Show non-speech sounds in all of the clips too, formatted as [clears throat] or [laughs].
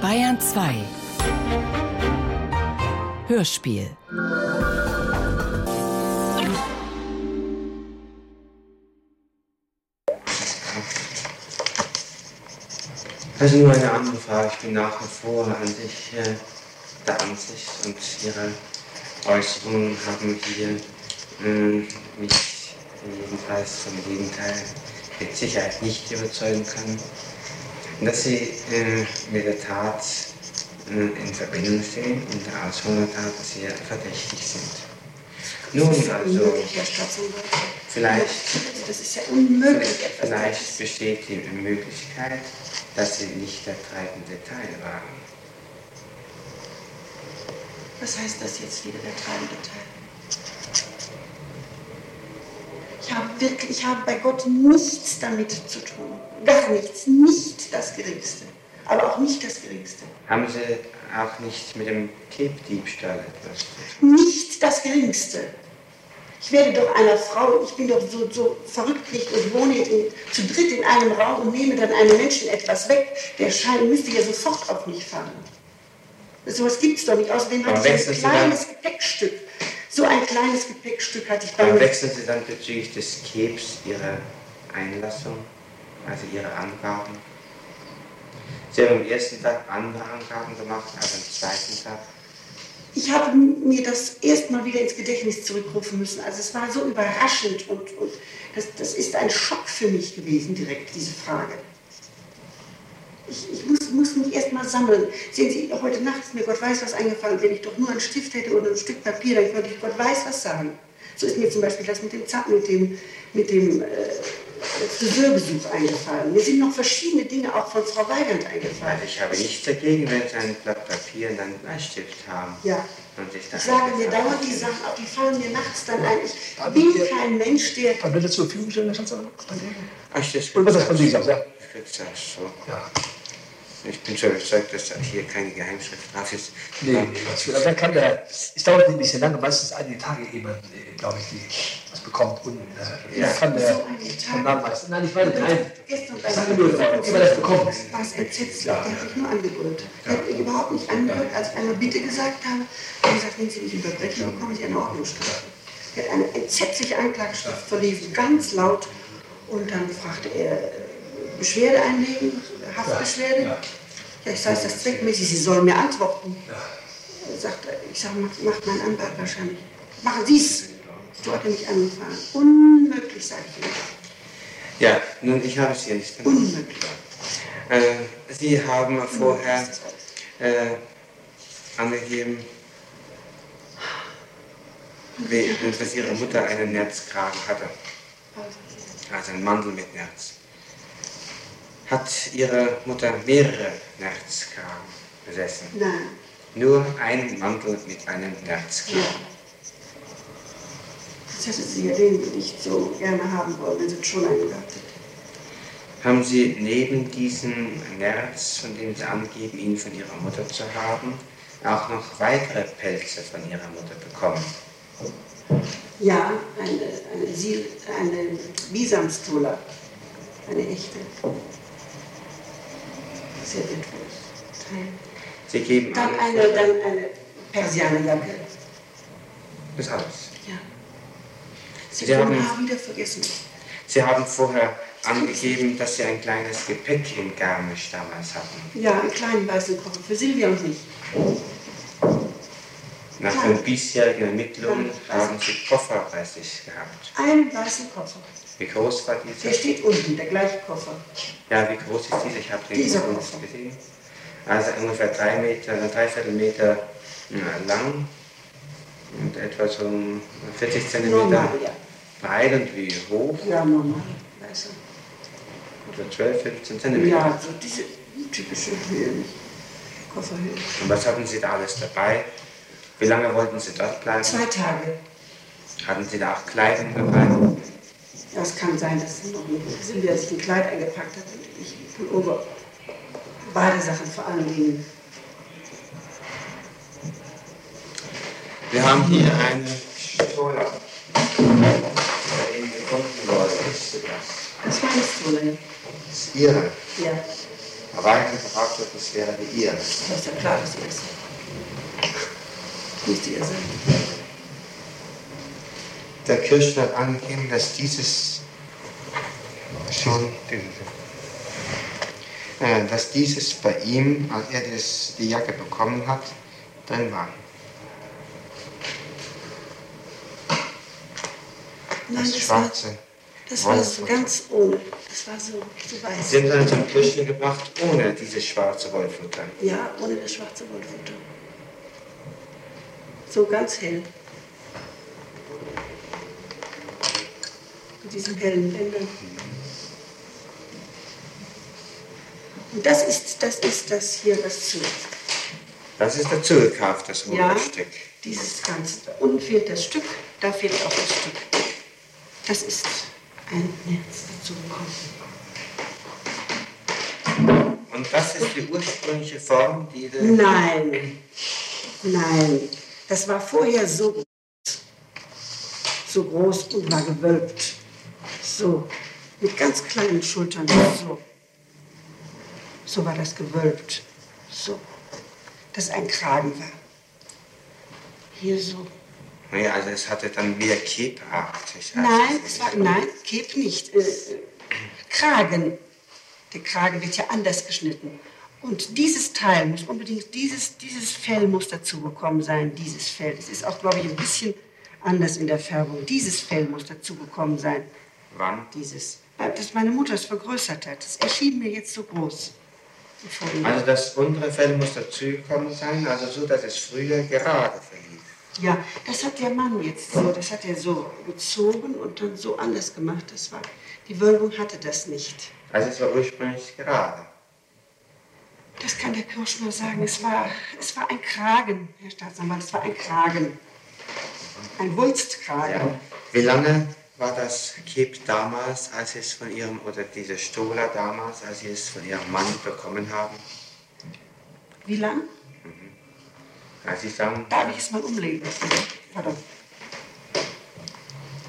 Bayern 2 Hörspiel Also nur eine andere Frage. Ich bin nach wie vor an sich äh, der Ansicht und Ihre Äußerungen haben hier äh, mich jedenfalls vom Gegenteil mit Sicherheit nicht überzeugen können. Dass Sie äh, mit der Tat äh, in Verbindung stehen und der Ausführung der Tat sehr verdächtig sind. Nun, also, vielleicht, vielleicht besteht die Möglichkeit, dass sie nicht der treibende Teil waren. Was heißt das jetzt wieder, der treibende Teil? Ich habe wirklich, ich habe bei Gott nichts damit zu tun. Gar nichts, nicht das Geringste. Aber auch nicht das Geringste. Haben Sie auch nicht mit dem Kebdiebstahl etwas zu tun? Nicht das Geringste. Ich werde doch einer Frau, ich bin doch so, so verrückt nicht und wohne in, zu dritt in einem Raum und nehme dann einem Menschen etwas weg. Der Schein müsste ja sofort auf mich fallen. So etwas gibt es doch nicht. Außerdem hatte ich ein kleines Gepäckstück. So ein kleines Gepäckstück hatte ich bei mir. wechseln Sie dann bezüglich des Kebs Ihre Einlassung, also Ihre Angaben? Sie haben am ersten Tag andere Angaben gemacht als am zweiten Tag. Ich habe mir das erstmal wieder ins Gedächtnis zurückrufen müssen. Also es war so überraschend und, und das, das ist ein Schock für mich gewesen, direkt, diese Frage. Ich, ich muss, muss mich erstmal sammeln. Sehen Sie, heute Nacht ist mir Gott weiß was eingefallen. Wenn ich doch nur einen Stift hätte oder ein Stück Papier, dann könnte ich Gott weiß was sagen. So ist mir zum Beispiel das mit dem, Zap- mit dem, mit dem äh, Friseurbesuch eingefallen. Mir sind noch verschiedene Dinge auch von Frau Weigand eingefallen. Also ich habe nichts dagegen, wenn Sie ein Blatt Papier und einen Bleistift haben. Ja. Und sich da Ich sage mir dauernd die Sachen, auch die fallen mir nachts dann ein. Ich bin kein Mensch, der. Wann wird das zur Verfügung stellen, Herr Schanzer? Ach, das Und was das von Sie gesagt, ja? Ich würde sagen, so. Ja. Ich bin schon überzeugt, dass da hier keine Geheimschrift drauf ist. Nee, was für, dann kann der, es dauert ein bisschen lange, meistens einige Tage, äh, glaube ich, die, bekommt. Und äh, Ja. ja. kann der vom Namen. Nein, ich meine drei. Gestern ehe man das bekommt. war es entsetzlich. Der hat mich nur angebrüllt. Der hat mich überhaupt nicht angehört, als ich einmal Bitte gesagt habe. Er hat gesagt, wenn Sie mich unterbrechen, bekommen Sie eine Ordnungsstrafe. Er hat eine entsetzliche Anklageschrift verlesen, ganz laut. Und dann fragte er, Beschwerde einlegen, Haftbeschwerde. Ja. Ja, ich sage, ist das zweckmäßig? Sie sollen mir antworten. Er sagt, er, ich sage, macht, macht mein Anwalt wahrscheinlich. Machen Sie es. Hat er mich angefahren. Unmöglich, sage ich Ihnen. Ja, nun, ich habe es hier nicht gemacht. Unmöglich. Äh, Sie haben vorher äh, angegeben, dass Ihre Mutter einen Nerzkragen hatte. Also einen Mantel mit Nerz. Hat Ihre Mutter mehrere Nerzkragen besessen? Nein. Nur einen Mantel mit einem Nerzkragen. Ja. Das hätte sie ja den nicht so gerne haben wollen, wenn sie schon einen gehabt hätte. Haben Sie neben diesem Nerz, von dem Sie angeben, ihn von Ihrer Mutter zu haben, auch noch weitere Pelze von Ihrer Mutter bekommen? Ja, eine, eine, Sil, eine Bisamstola. Eine echte. Sehr wertvolles Teil. Sie geben Dann an, eine, dann eine Persianerjacke. das alles. Sie, Sie haben haben- wieder vergessen. Sie haben vorher angegeben, dass Sie ein kleines Gepäck in Garmisch damals hatten. Ja, einen kleinen weißen Koffer für Silvia und mich. Nach Ja. den bisherigen Ermittlungen Ja. haben Sie Koffer bei sich gehabt. Einen weißen Koffer. Wie groß war Der dieser? steht unten, der gleiche Koffer. Ja, wie groß ist dieser? Ich habe den Dieser nicht Koffer. gesehen. Also ungefähr drei Meter, ein Dreiviertelmeter ja, lang und etwa so 40 Zentimeter Normal, ja. Breit und wie hoch? Ja, normal. Weißer. Oder 12, 15 Zentimeter. Ja, so diese typische Höhe. Und was hatten Sie da alles dabei? Wie lange wollten Sie dort bleiben? Zwei Tage. Hatten Sie da auch Kleidung dabei? Ja, es kann sein, dass noch nicht Silvia sich ein Kleid eingepackt hat und ich Pullover. Beide Sachen vor allen Dingen. Wir haben hier eine Stola, ist. Das nicht ist Ihre. Ja. Aber eigentlich behauptet, das wäre die ihr. Das ist ja klar, dass ihr das seid. Müsste ihr sein. Der Kirchner hat angegeben, dass dieses schon, äh, dass dieses bei ihm, als er das, die Jacke bekommen hat, drin war. Nein, Das das war, schwarze. das war so ganz ohne. Das war so, so weiß. Sie haben dann zum Kirchner gebracht, ohne dieses schwarze Wollfutter. Ja, ohne das schwarze Wollfutter. So ganz hell. Mit diesen hellen Bändern. Und das ist, das ist das hier, das zu. Das ist dazu gekauft, das Ja, Stück. dieses Ganze. Da unten fehlt das Stück, da fehlt auch das Stück. Das ist ein Netz dazu gekommen. Und das ist die ursprüngliche Form, die Nein, nein. Das war vorher so groß, so groß und war gewölbt. So, mit ganz kleinen Schultern. So, so war das gewölbt. So, dass ein Kragen war. Hier so. Naja, also es hatte dann mehr Kepartig. Nein, es war, nein, Keb nicht. Äh, Kragen. Der Kragen wird ja anders geschnitten. Und dieses Teil muss unbedingt, dieses, dieses Fell muss dazugekommen sein, dieses Fell. Es ist auch, glaube ich, ein bisschen anders in der Färbung. Dieses Fell muss dazugekommen sein, Wann? dieses. Dass meine Mutter es vergrößert hat. Das erschien mir jetzt so groß. Also das untere Fell muss dazugekommen sein, also so, dass es früher gerade verlief. Ja, das hat der Mann jetzt so, das hat er so gezogen und dann so anders gemacht. Das war, die Wölbung hatte das nicht. Also es war ursprünglich gerade. Das kann der Kirschner sagen. Es war, es war ein Kragen, Herr Staatsanwalt, es war ein Kragen. Ein Wulstkragen. Ja. Wie lange war das Keb damals, als Sie es von Ihrem, oder diese Stola damals, als Sie es von Ihrem Mann bekommen haben? Wie lang? Als Sie sagen, Darf ich es mal umlegen? Pardon.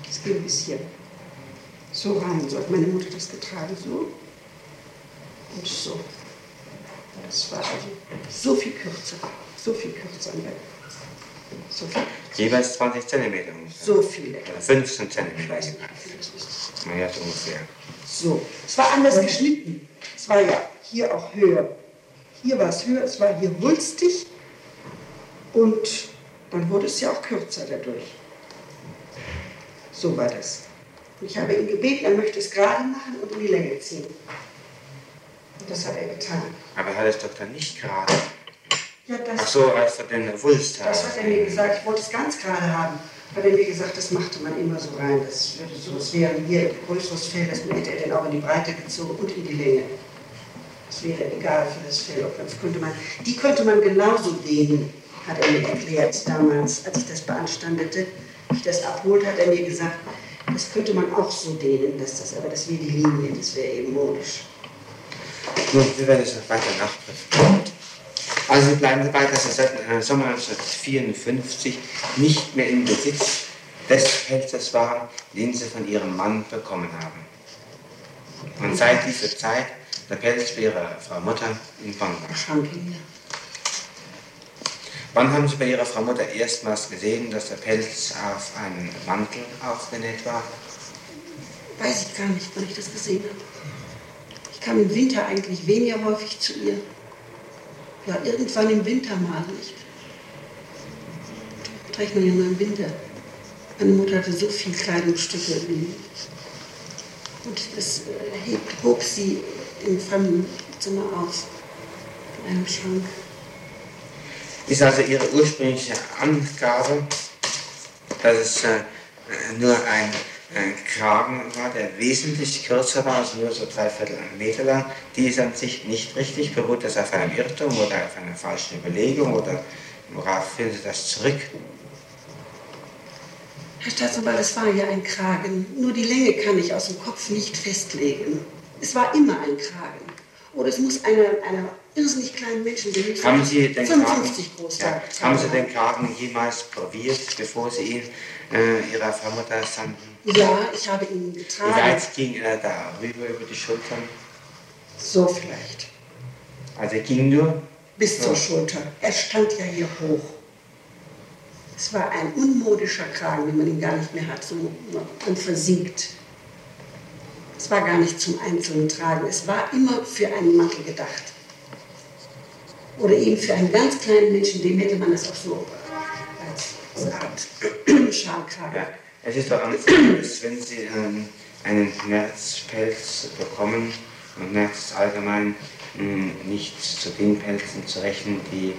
Es geht bis hier. So rein. So hat meine Mutter das getragen. So. Und so. Das war also so viel kürzer. So viel kürzer. So viel. jeweils 20 Zentimeter ungefähr. So viele. Oder 15 Ich Zentimeter. weiß nicht, wie viel das so ungefähr. So, es war anders geschnitten. Es war ja hier auch höher. Hier war es höher, es war hier wulstig und dann wurde es ja auch kürzer dadurch. So war das. Und ich habe ihn gebeten, er möchte es gerade machen und in die Länge ziehen. Und das hat er getan. Aber er hat es doch dann nicht gerade. Ja, Ach das, so, als er den Wulst hat. das hat er mir gesagt. Ich wollte es ganz gerade haben. Hat er mir gesagt, das machte man immer so rein. Das würde so, es wäre hier ein größeres Fell, das hätte er dann auch in die Breite gezogen und in die Länge. Das wäre egal für das Fell. Das könnte man, die könnte man genauso dehnen, hat er mir erklärt damals, als ich das beanstandete. Ich das abholte, hat er mir gesagt, das könnte man auch so dehnen, dass das, aber das wäre die Linie, das wäre eben modisch. Nun, wir werden es noch weiter nachprüfen. Also wir bleiben dabei, dass wir seit äh, Sommer 1954 nicht mehr im Besitz des Pelzes waren, den sie von ihrem Mann bekommen haben. Und seit dieser Zeit der Pelz bei ihrer Frau Mutter in Bonn war. Schranke hier. Wann haben Sie bei Ihrer Frau Mutter erstmals gesehen, dass der Pelz auf einen Mantel aufgenäht war? Weiß ich gar nicht, wann ich das gesehen habe. Ich kam im Winter eigentlich weniger häufig zu ihr. Ja, irgendwann im Winter mal nicht. Trägt man ja nur im Winter. Meine Mutter hatte so viele Kleidungsstücke. Und das äh, hob sie im Fremdenzimmer auf. In einem Schrank. Ist also Ihre ursprüngliche Angabe, dass es äh, nur ein äh, Kragen war, der wesentlich kürzer war, also nur so dreiviertel Meter lang, die ist an sich nicht richtig. Beruht das auf einem Irrtum oder auf einer falschen Überlegung oder worauf Sie das zurück? Herr Staatsanwalt, es war ja ein Kragen. Nur die Länge kann ich aus dem Kopf nicht festlegen. Es war immer ein Kragen. Oder es muss einer einer irrsinnig kleinen Menschen, der höchstens Haben Sie den 55 Kragen, groß ja, haben Sie den Kragen jemals probiert, bevor Sie ihn äh, Ihrer Frau Mutter sandten? Ja, ich habe ihn Wie getragen. weit ging er da rüber über die Schultern? So vielleicht. Also er ging nur bis zur Schulter. Er stand ja hier hoch. Es war ein unmodischer Kragen, wie man ihn gar nicht mehr hat, so man versinkt. Es war gar nicht zum einzelnen Tragen, es war immer für einen Mantel gedacht. Oder eben für einen ganz kleinen Menschen, dem hätte man es auch so als, als Art [clears throat] Schalkragen. Ja, es ist doch anders, wenn Sie ähm, einen Nerzpelz bekommen und Nerz ist allgemein mh, hm, nicht zu den Pelzen zu rechnen, die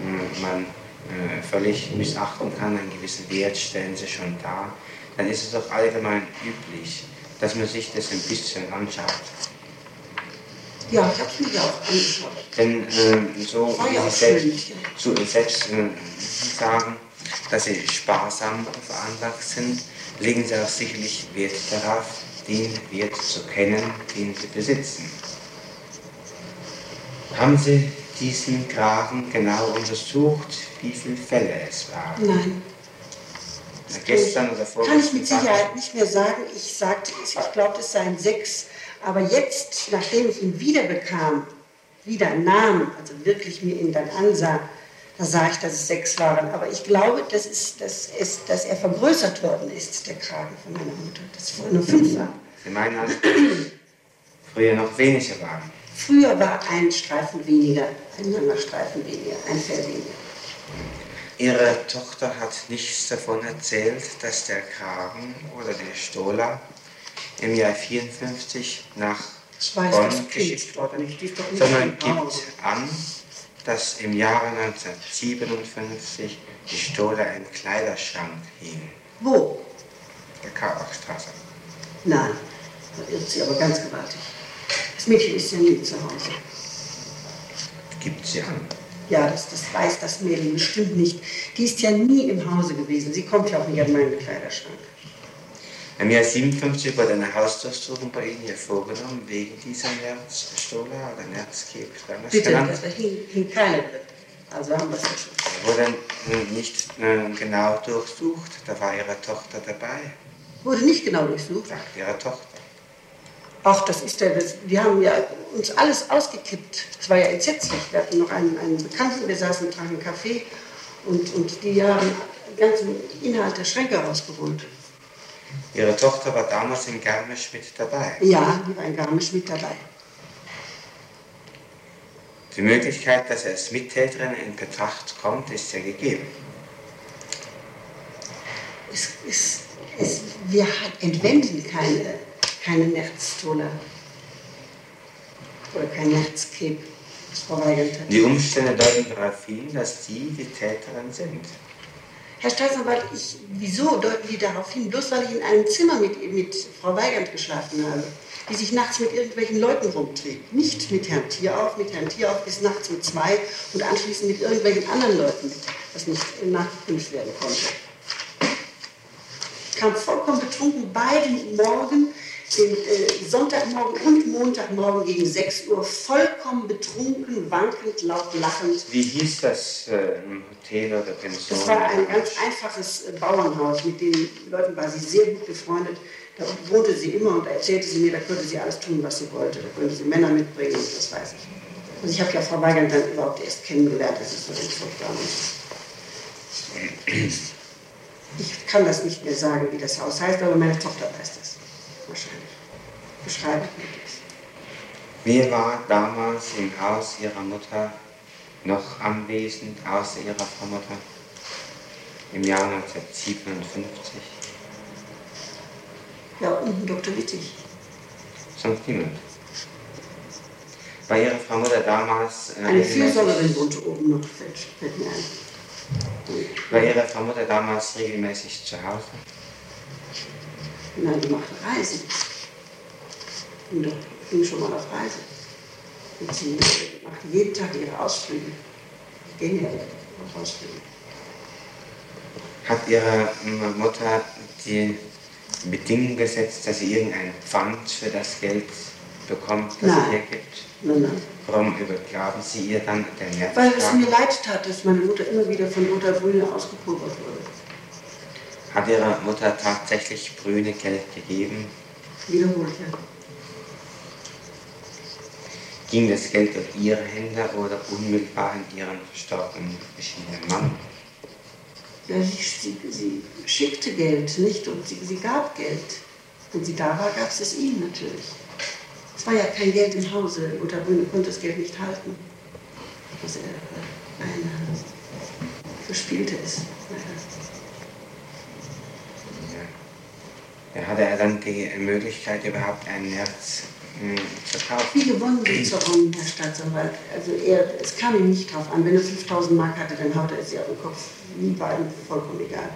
mh, hm, man äh, völlig missachten kann, einen gewissen Wert stellen sie schon dar, dann ist es doch allgemein üblich, dass man sich das ein bisschen anschaut. Ja, ich habe es mir auch angeschaut. Denn äh, so wie Sie selbst, so selbst äh, sagen, dass Sie sparsam veranlagt sind, legen Sie auch sicherlich Wert darauf, den Wert zu kennen, den Sie besitzen. Haben Sie diesen Grafen genau untersucht, wie viele Fälle es waren? Nein. Gestern oder vorgestern? Kann ich mit Sicherheit nicht mehr sagen. Ich sagte, ich glaube, es seien sechs. Aber jetzt, nachdem ich ihn wieder bekam, wieder nahm, also wirklich mir ihn dann ansah, da sah ich, dass es sechs waren. Aber ich glaube, dass, es, dass, es, dass er vergrößert worden ist, der Kragen von meiner Mutter. Dass vorher nur fünf waren. Sie meinen also, [clears throat] früher noch weniger waren? Früher war ein Streifen weniger, ein langer Streifen weniger, ein Fell weniger. Ihre Tochter hat nichts davon erzählt, dass der Kragen oder der Stola im Jahr 54 nach Bonn geschickt ist, sondern gibt an, dass im Jahre 1957 die Stola im Kleiderschrank hing. Wo? Der Karlachstraße. Nein, da irrt sie aber ganz gewaltig. Das Mädchen ist ja nie zu Hause. Gibt sie an. Ja, das, das weiß das Mädchen bestimmt nicht. Die ist ja nie im Hause gewesen. Sie kommt ja auch nicht an meinen Kleiderschrank. Im Jahr 57 wurde eine Hausdurchsuchung bei Ihnen hier vorgenommen, wegen dieser Nerzstola oder Nerzkeb. Bitte, da hing, hing keine drin. Also haben wir es schon. Wurde nicht genau durchsucht, da war Ihre Tochter dabei. Wurde nicht genau durchsucht? Sagt Ihre Tochter. Ach, das ist ja, das, wir haben ja uns alles ausgekippt. Es war ja entsetzlich. Wir hatten noch einen, einen Bekannten, wir saßen und tranken Kaffee und, und die haben den ganzen Inhalt der Schränke rausgeholt. Ihre Tochter war damals in Garmisch mit dabei? Ja, die war in Garmisch mit dabei. Die Möglichkeit, dass er als Mittäterin in Betracht kommt, ist ja gegeben. Es, es, es, wir entwenden keine keine Nerztolle oder kein Nerzkeb, das verweigert hat. Die Umstände deuten darauf hin, dass Sie die Täterin sind. Herr Staatsanwalt, ich, wieso deuten die darauf hin? Bloß weil ich in einem Zimmer mit, mit Frau Weigand geschlafen habe, die sich nachts mit irgendwelchen Leuten rumträgt. Nicht mit Herrn Tierauf, mit Herrn Tierauf bis nachts um zwei und anschließend mit irgendwelchen anderen Leuten, was nicht nachgeprüft werden konnte. Ich kam vollkommen betrunken beiden Morgen den äh, Sonntagmorgen und Montagmorgen gegen 6 Uhr vollkommen betrunken, wankend, laut lachend. Wie hieß das äh, Hotel oder Pension? Das war ein ganz einfaches äh, Bauernhaus. Mit den Leuten war sie sehr gut befreundet. Da wohnte sie immer und erzählte sie mir, da könnte sie alles tun, was sie wollte. Da könnte sie Männer mitbringen, das weiß ich. Also ich habe ja Frau Weigand dann überhaupt erst kennengelernt, das ist so furchtbar. Ich kann das nicht mehr sagen, wie das Haus heißt, aber meine Tochter weiß das wahrscheinlich. Beschreibe mir das. Wer war damals im Haus Ihrer Mutter noch anwesend, außer Ihrer Frau Mutter? Im Jahr 1957? Ja, unten Dr. Wittig. Sonst niemand. War Ihre Frau Mutter damals... Äh, Eine Fürsorgerin wohnte oben noch, fällt mir ein. War Ihre Frau Mutter damals regelmäßig zu Hause? Nein, die machte Reisen. Und da ging schon mal auf Reise. Und sie machte jeden Tag ihre Ausflüge. Genial, Ausflüge. Hat Ihre Mutter die Bedingung gesetzt, dass sie irgendein Pfand für das Geld bekommt, das nein. sie ihr gibt? Nein, nein. Warum übergaben Sie ihr dann den März? Weil es mir leid tat, dass meine Mutter immer wieder von Lothar Brüne ausgepulvert wurde. Hat Ihre Mutter tatsächlich Brüne Geld gegeben? Wiederholt, ja. Ging das Geld durch Ihre Hände oder unmittelbar in Ihren verstorbenen geschiedenen Mann? Ja, sie, sie, schickte Geld, nicht? Und sie, sie gab Geld. Wenn sie da war, gab es es ihm natürlich. Es war ja kein Geld im Hause und Herr Brüne konnte das Geld nicht halten. Was er äh, eine, verspielte es. Ja. Hatte er dann die Möglichkeit, überhaupt ein Nerz hm, zu kaufen? Wie gewonnen sind zerronnen, Herr Staatsanwalt. Also er, es kam ihm nicht drauf an. Wenn er 5000 Mark hatte, dann haut er sie auf den Kopf. Nie war ihm vollkommen egal.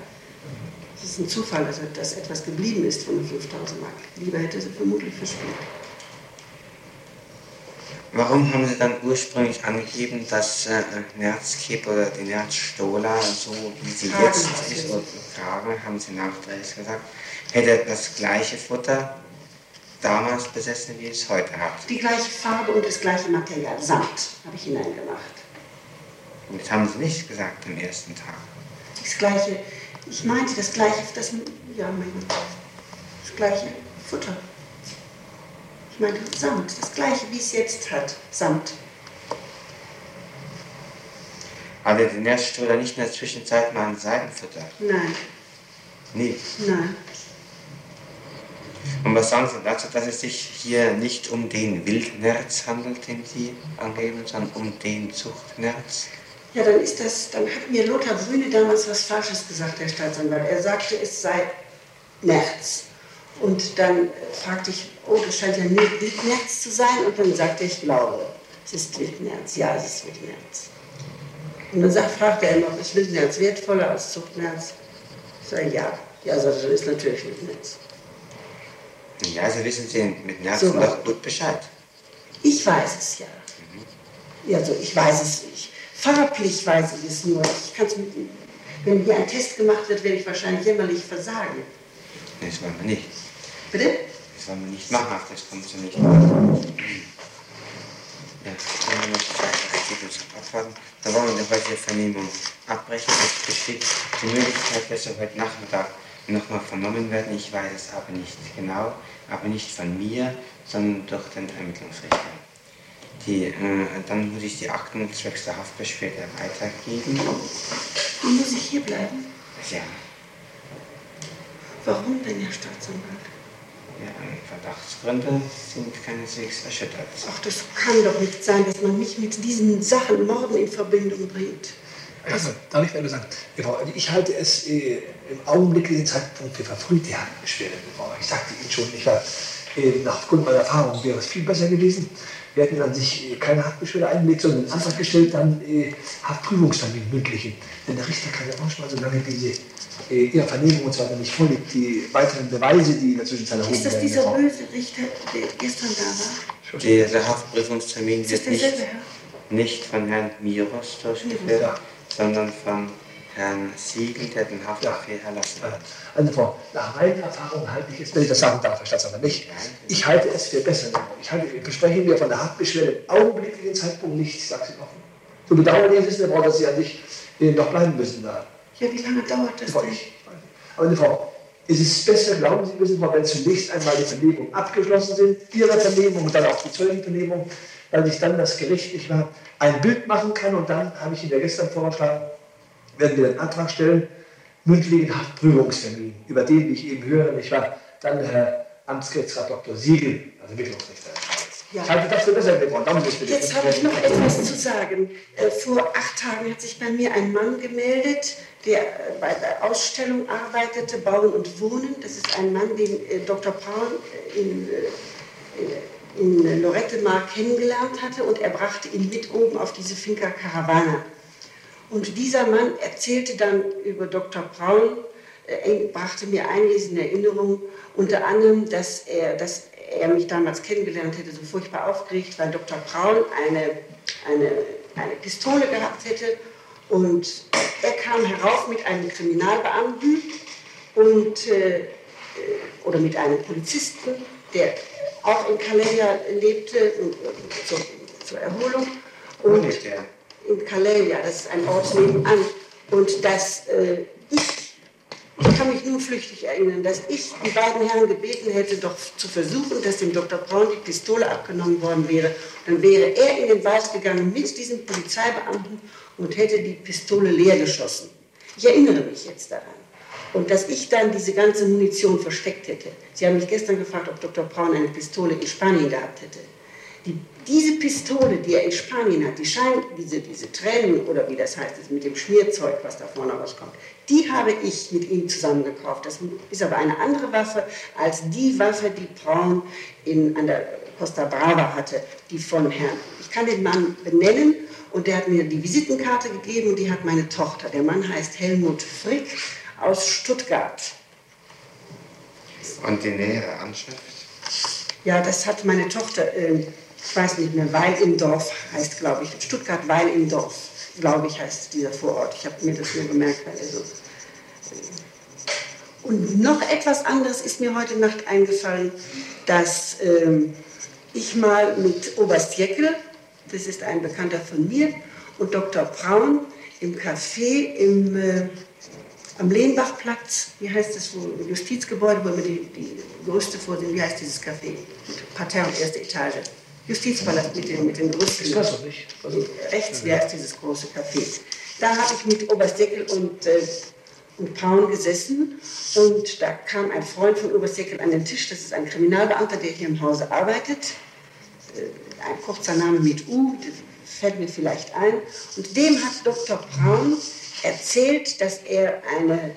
Es ist ein Zufall, also, dass etwas geblieben ist von den 5000 Mark. Lieber hätte sie vermutlich verspielt. Warum haben Sie dann ursprünglich angegeben, dass äh, Nerzkipp oder die Nerzstola, so wie sie Kragen jetzt ist, oder Kragen, haben Sie nachträglich gesagt, hätte das gleiche Futter damals besessen, wie es heute hat? Die gleiche Farbe und das gleiche Material. Samt habe ich hineingemacht. Und das haben Sie nicht gesagt am ersten Tag. Das gleiche, ich meinte das gleiche, das, ja, mein das gleiche Futter. Ich meinte Samt, das gleiche, wie es jetzt hat. Samt. Hatte die Nerzstola nicht in der Zwischenzeit mal ein Seidenfutter? Nein, Nie. nein. Und was sagen Sie dazu, dass es sich hier nicht um den Wildnerz handelt, den Sie angeben, sondern um den Zuchtnerz? Ja, dann ist das, dann hat mir Lothar Brüne damals was Falsches gesagt, der Staatsanwalt. Er sagte, es sei März. Und dann fragte ich, oh, das scheint ja nur Wildmärz zu sein. Und dann sagte ich, glaube, es ist Wildmärz. Ja, es ist Wildmärz. Und dann sagt, fragte er noch, ist Wildmärz wertvoller als Zuchtmärz? Ich sage, ja. Ja, also das ist natürlich Wildmärz. Ja, Sie wissen Sie mit Nerzen So. doch gut Bescheid. Ich weiß es ja. Ja, also ich weiß es nicht. Farblich weiß ich es nur. Ich kann's mit, wenn hier ein Test gemacht wird, werde ich wahrscheinlich jämmerlich versagen. Nee, das wollen wir nicht. Bitte? Das wollen wir nicht machen, ach, das kommt so nicht. Ja, dann haben wir noch zwei Abwarten. Da wollen wir die heutige Vernehmung abbrechen. Es besteht die Möglichkeit, dass wir heute Nachmittag nochmal vernommen werden. Ich weiß es aber nicht genau, aber nicht von mir, sondern durch den Ermittlungsrichter. Die, äh, dann muss ich die Akten zwecks der Haftbeschwerde weitergeben. Dann muss ich hier bleiben. Ja, Warum denn, Herr Staatsanwalt? ja Verdachtsgründe sind keineswegs erschüttert. Ach, das kann doch nicht sein, dass man mich mit diesen Sachen, Morden in Verbindung bringt. Also, darf ich mal sagen, Frau, ich halte es äh, im augenblicklichen Zeitpunkt für verfrüht, die Haftbeschwerde. Frau. Ich sagte Ihnen schon, ich war, äh, aufgrund meiner Erfahrung wäre es viel besser gewesen. Wir hätten an sich äh, keine Haftbeschwerde eingelegt, sondern einen Antrag gestellt, dann äh, Haftprüfungstermin mündlichen. Denn der Richter kann ja manchmal, solange diese äh, ihre Vernehmung und so weiter nicht vorliegt, die weiteren Beweise, die in der Zwischenzeit erhoben Ist das werden, dieser böse Richter, der gestern da war? Der, der Haftprüfungstermin Ist das wird nicht, nicht von Herrn Miros durchgeführt, Ja. Sondern von Herrn Siegel, der den Haftbefehl erlassen hat. Also Frau, nach meiner Erfahrung halte ich es, wenn ich das sagen darf, Herr Staatsanwalt, nicht. Ich halte es für besser. Ich, halte, ich bespreche mir von der Haftbeschwerde im augenblicklichen Zeitpunkt nicht, ich sage es Ihnen offen. So bedauerlich es ist, Herr Frau, dass Sie an sich äh, noch bleiben müssen da. Ja, wie lange dauert das Frau, denn? ich, aber eine Frau, es ist besser, glauben Sie, wissen Frau, wenn zunächst einmal die Vernehmungen abgeschlossen sind, Ihre Vernehmung und dann auch die Zeugenvernehmung, weil sich dann das Gericht nicht wahr, ein Bild machen kann und dann habe ich Ihnen ja gestern vorgeschlagen, werden wir einen Antrag stellen, mündlichen Haftprüfungstermin, über den, wie ich eben höre, nicht wahr, dann Herr Amtsgerichtsrat Dr. Siegel, also Mittlungsrichter. Ja. Ich halte das für besser, bitte. Jetzt habe ich noch etwas zu sagen. Äh, Vor acht Tagen hat sich bei mir ein Mann gemeldet, der äh, bei der Ausstellung arbeitete, Bauen und Wohnen. Das ist ein Mann, den äh, Dr. Paul äh, in, äh, in Lorette mal kennengelernt hatte und er brachte ihn mit oben auf diese Finca Caravana. Und dieser Mann erzählte dann über Dr. Braun, äh, brachte mir einiges in Erinnerung, unter anderem, dass er, dass er mich damals kennengelernt hätte, so furchtbar aufgeregt, weil Dr. Braun eine, eine, eine Pistole gehabt hätte und er kam herauf mit einem Kriminalbeamten und, äh, äh, oder mit einem Polizisten, der auch in Calais lebte zur, zur Erholung. Und in Calais, ja, das ist ein Ort nebenan. Und dass äh, ich, ich kann mich nun flüchtig erinnern, dass ich die beiden Herren gebeten hätte, doch zu versuchen, dass dem Dr. Braun die Pistole abgenommen worden wäre. Dann wäre er in den Wald gegangen mit diesen Polizeibeamten und hätte die Pistole leer geschossen. Ich erinnere mich jetzt daran. Und dass ich dann diese ganze Munition versteckt hätte. Sie haben mich gestern gefragt, ob Dr. Braun eine Pistole in Spanien gehabt hätte. Die, diese Pistole, die er in Spanien hat, die scheint, diese, diese Tränen oder wie das heißt, mit dem Schmierzeug, was da vorne rauskommt, die habe ich mit ihm zusammen gekauft. Das ist aber eine andere Waffe als die Waffe, die Braun in, an der Costa Brava hatte, die von Herrn. Ich kann den Mann benennen und der hat mir die Visitenkarte gegeben und die hat meine Tochter. Der Mann heißt Helmut Frick aus Stuttgart. Und die nähere Anschrift? Ja, das hat meine Tochter. Äh, ich weiß nicht mehr, Weil im Dorf heißt, glaube ich, Stuttgart Weil im Dorf, glaube ich, heißt dieser Vorort. Ich habe mir das nur gemerkt, weil er so. Und noch etwas anderes ist mir heute Nacht eingefallen, dass ähm, ich mal mit Oberst Jeckel, das ist ein Bekannter von mir, und Dr. Braun im Café im, äh, am Lehnbachplatz, wie heißt das, wo Justizgebäude, wo wir die, die Gerüste vorsehen, wie heißt dieses Café? Parterre und erste Etage. Justizpalast mit den, mit den größten. Ich weiß nicht. Also, Rechts wäre es dieses große Café. Da habe ich mit Oberst Deckel und, äh, und Braun gesessen und da kam ein Freund von Oberst Deckel an den Tisch. Das ist ein Kriminalbeamter, der hier im Hause arbeitet. Äh, ein kurzer Name mit U, fällt mir vielleicht ein. Und dem hat Dr. Braun erzählt, dass er eine,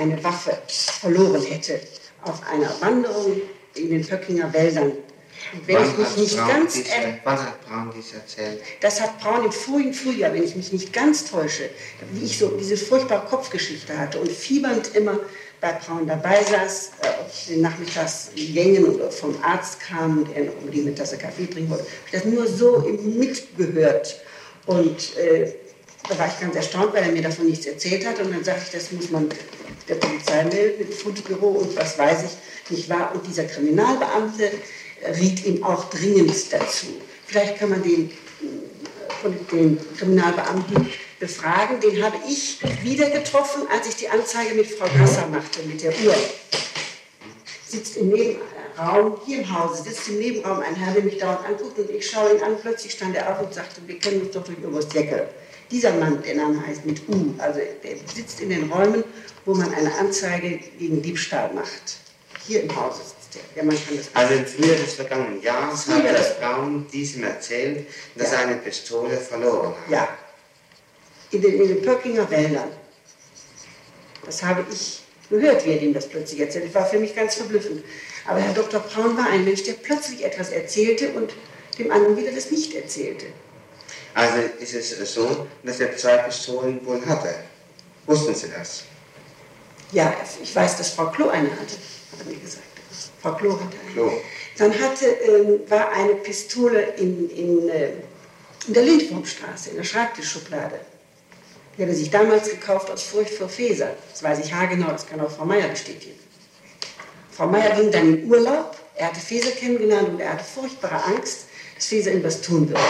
eine Waffe verloren hätte auf einer Wanderung in den Pöckinger Wäldern wenn wann ich mich hat nicht Braun ganz diese, er- wann hat Braun dies erzählt? das hat Braun im vorigen Frühjahr, wenn ich mich nicht ganz täusche, wie ich so diese furchtbare Kopfgeschichte hatte und fiebernd immer bei Braun dabei saß, äh, ob ich den nachmittags in Gängen oder vom Arzt kam und er noch unbedingt eine Tasse Kaffee trinken wollte. Ich habe das nur so mitgehört. Und äh, da war ich ganz erstaunt, weil er mir davon nichts erzählt hat. Und dann sagte ich, das muss man der Polizei melden, mit dem Fundbüro und was weiß ich nicht wahr. Und dieser Kriminalbeamte riet ihm auch dringend dazu. Vielleicht kann man den von den Kriminalbeamten befragen. Den habe ich wieder getroffen, als ich die Anzeige mit Frau Gasser machte, mit der Uhr. Sitzt im Nebenraum, hier im Hause, sitzt im Nebenraum ein Herr, der mich dauernd anguckt und ich schaue ihn an. Plötzlich stand er auf und sagte, wir kennen uns doch durch Oberst Jeckel. Dieser Mann, der Name heißt mit U, also der sitzt in den Räumen, wo man eine Anzeige gegen Diebstahl macht. Hier im Hause sitzt der. Der Mann kann das Also im Frühjahr des vergangenen Jahres hat des- Braun diesem erzählt, dass Ja. er eine Pistole verloren hat. Ja, in den, in den Pöckinger Wäldern. Das habe ich gehört, wie er dem das plötzlich erzählt. Das war für mich ganz verblüffend. Aber Herr Dr. Braun war ein Mensch, der plötzlich etwas erzählte und dem anderen wieder das nicht erzählte. Also ist es so, dass er zwei Pistolen wohl hatte. Wussten Sie das? Ja, ich weiß, dass Frau Klo eine hatte, hat er mir gesagt. Frau Klo hatte eine. Klo. Dann hatte, ähm, war eine Pistole in, in, äh, in der Lindwurmstraße, in der Schreibtischschublade. Die hat er sich damals gekauft aus Furcht vor Feser. Das weiß ich haargenau, das kann auch Frau Meier bestätigen. Frau Meier ging dann in Urlaub, er hatte Feser kennengelernt und er hatte furchtbare Angst, dass Feser ihm was tun würde.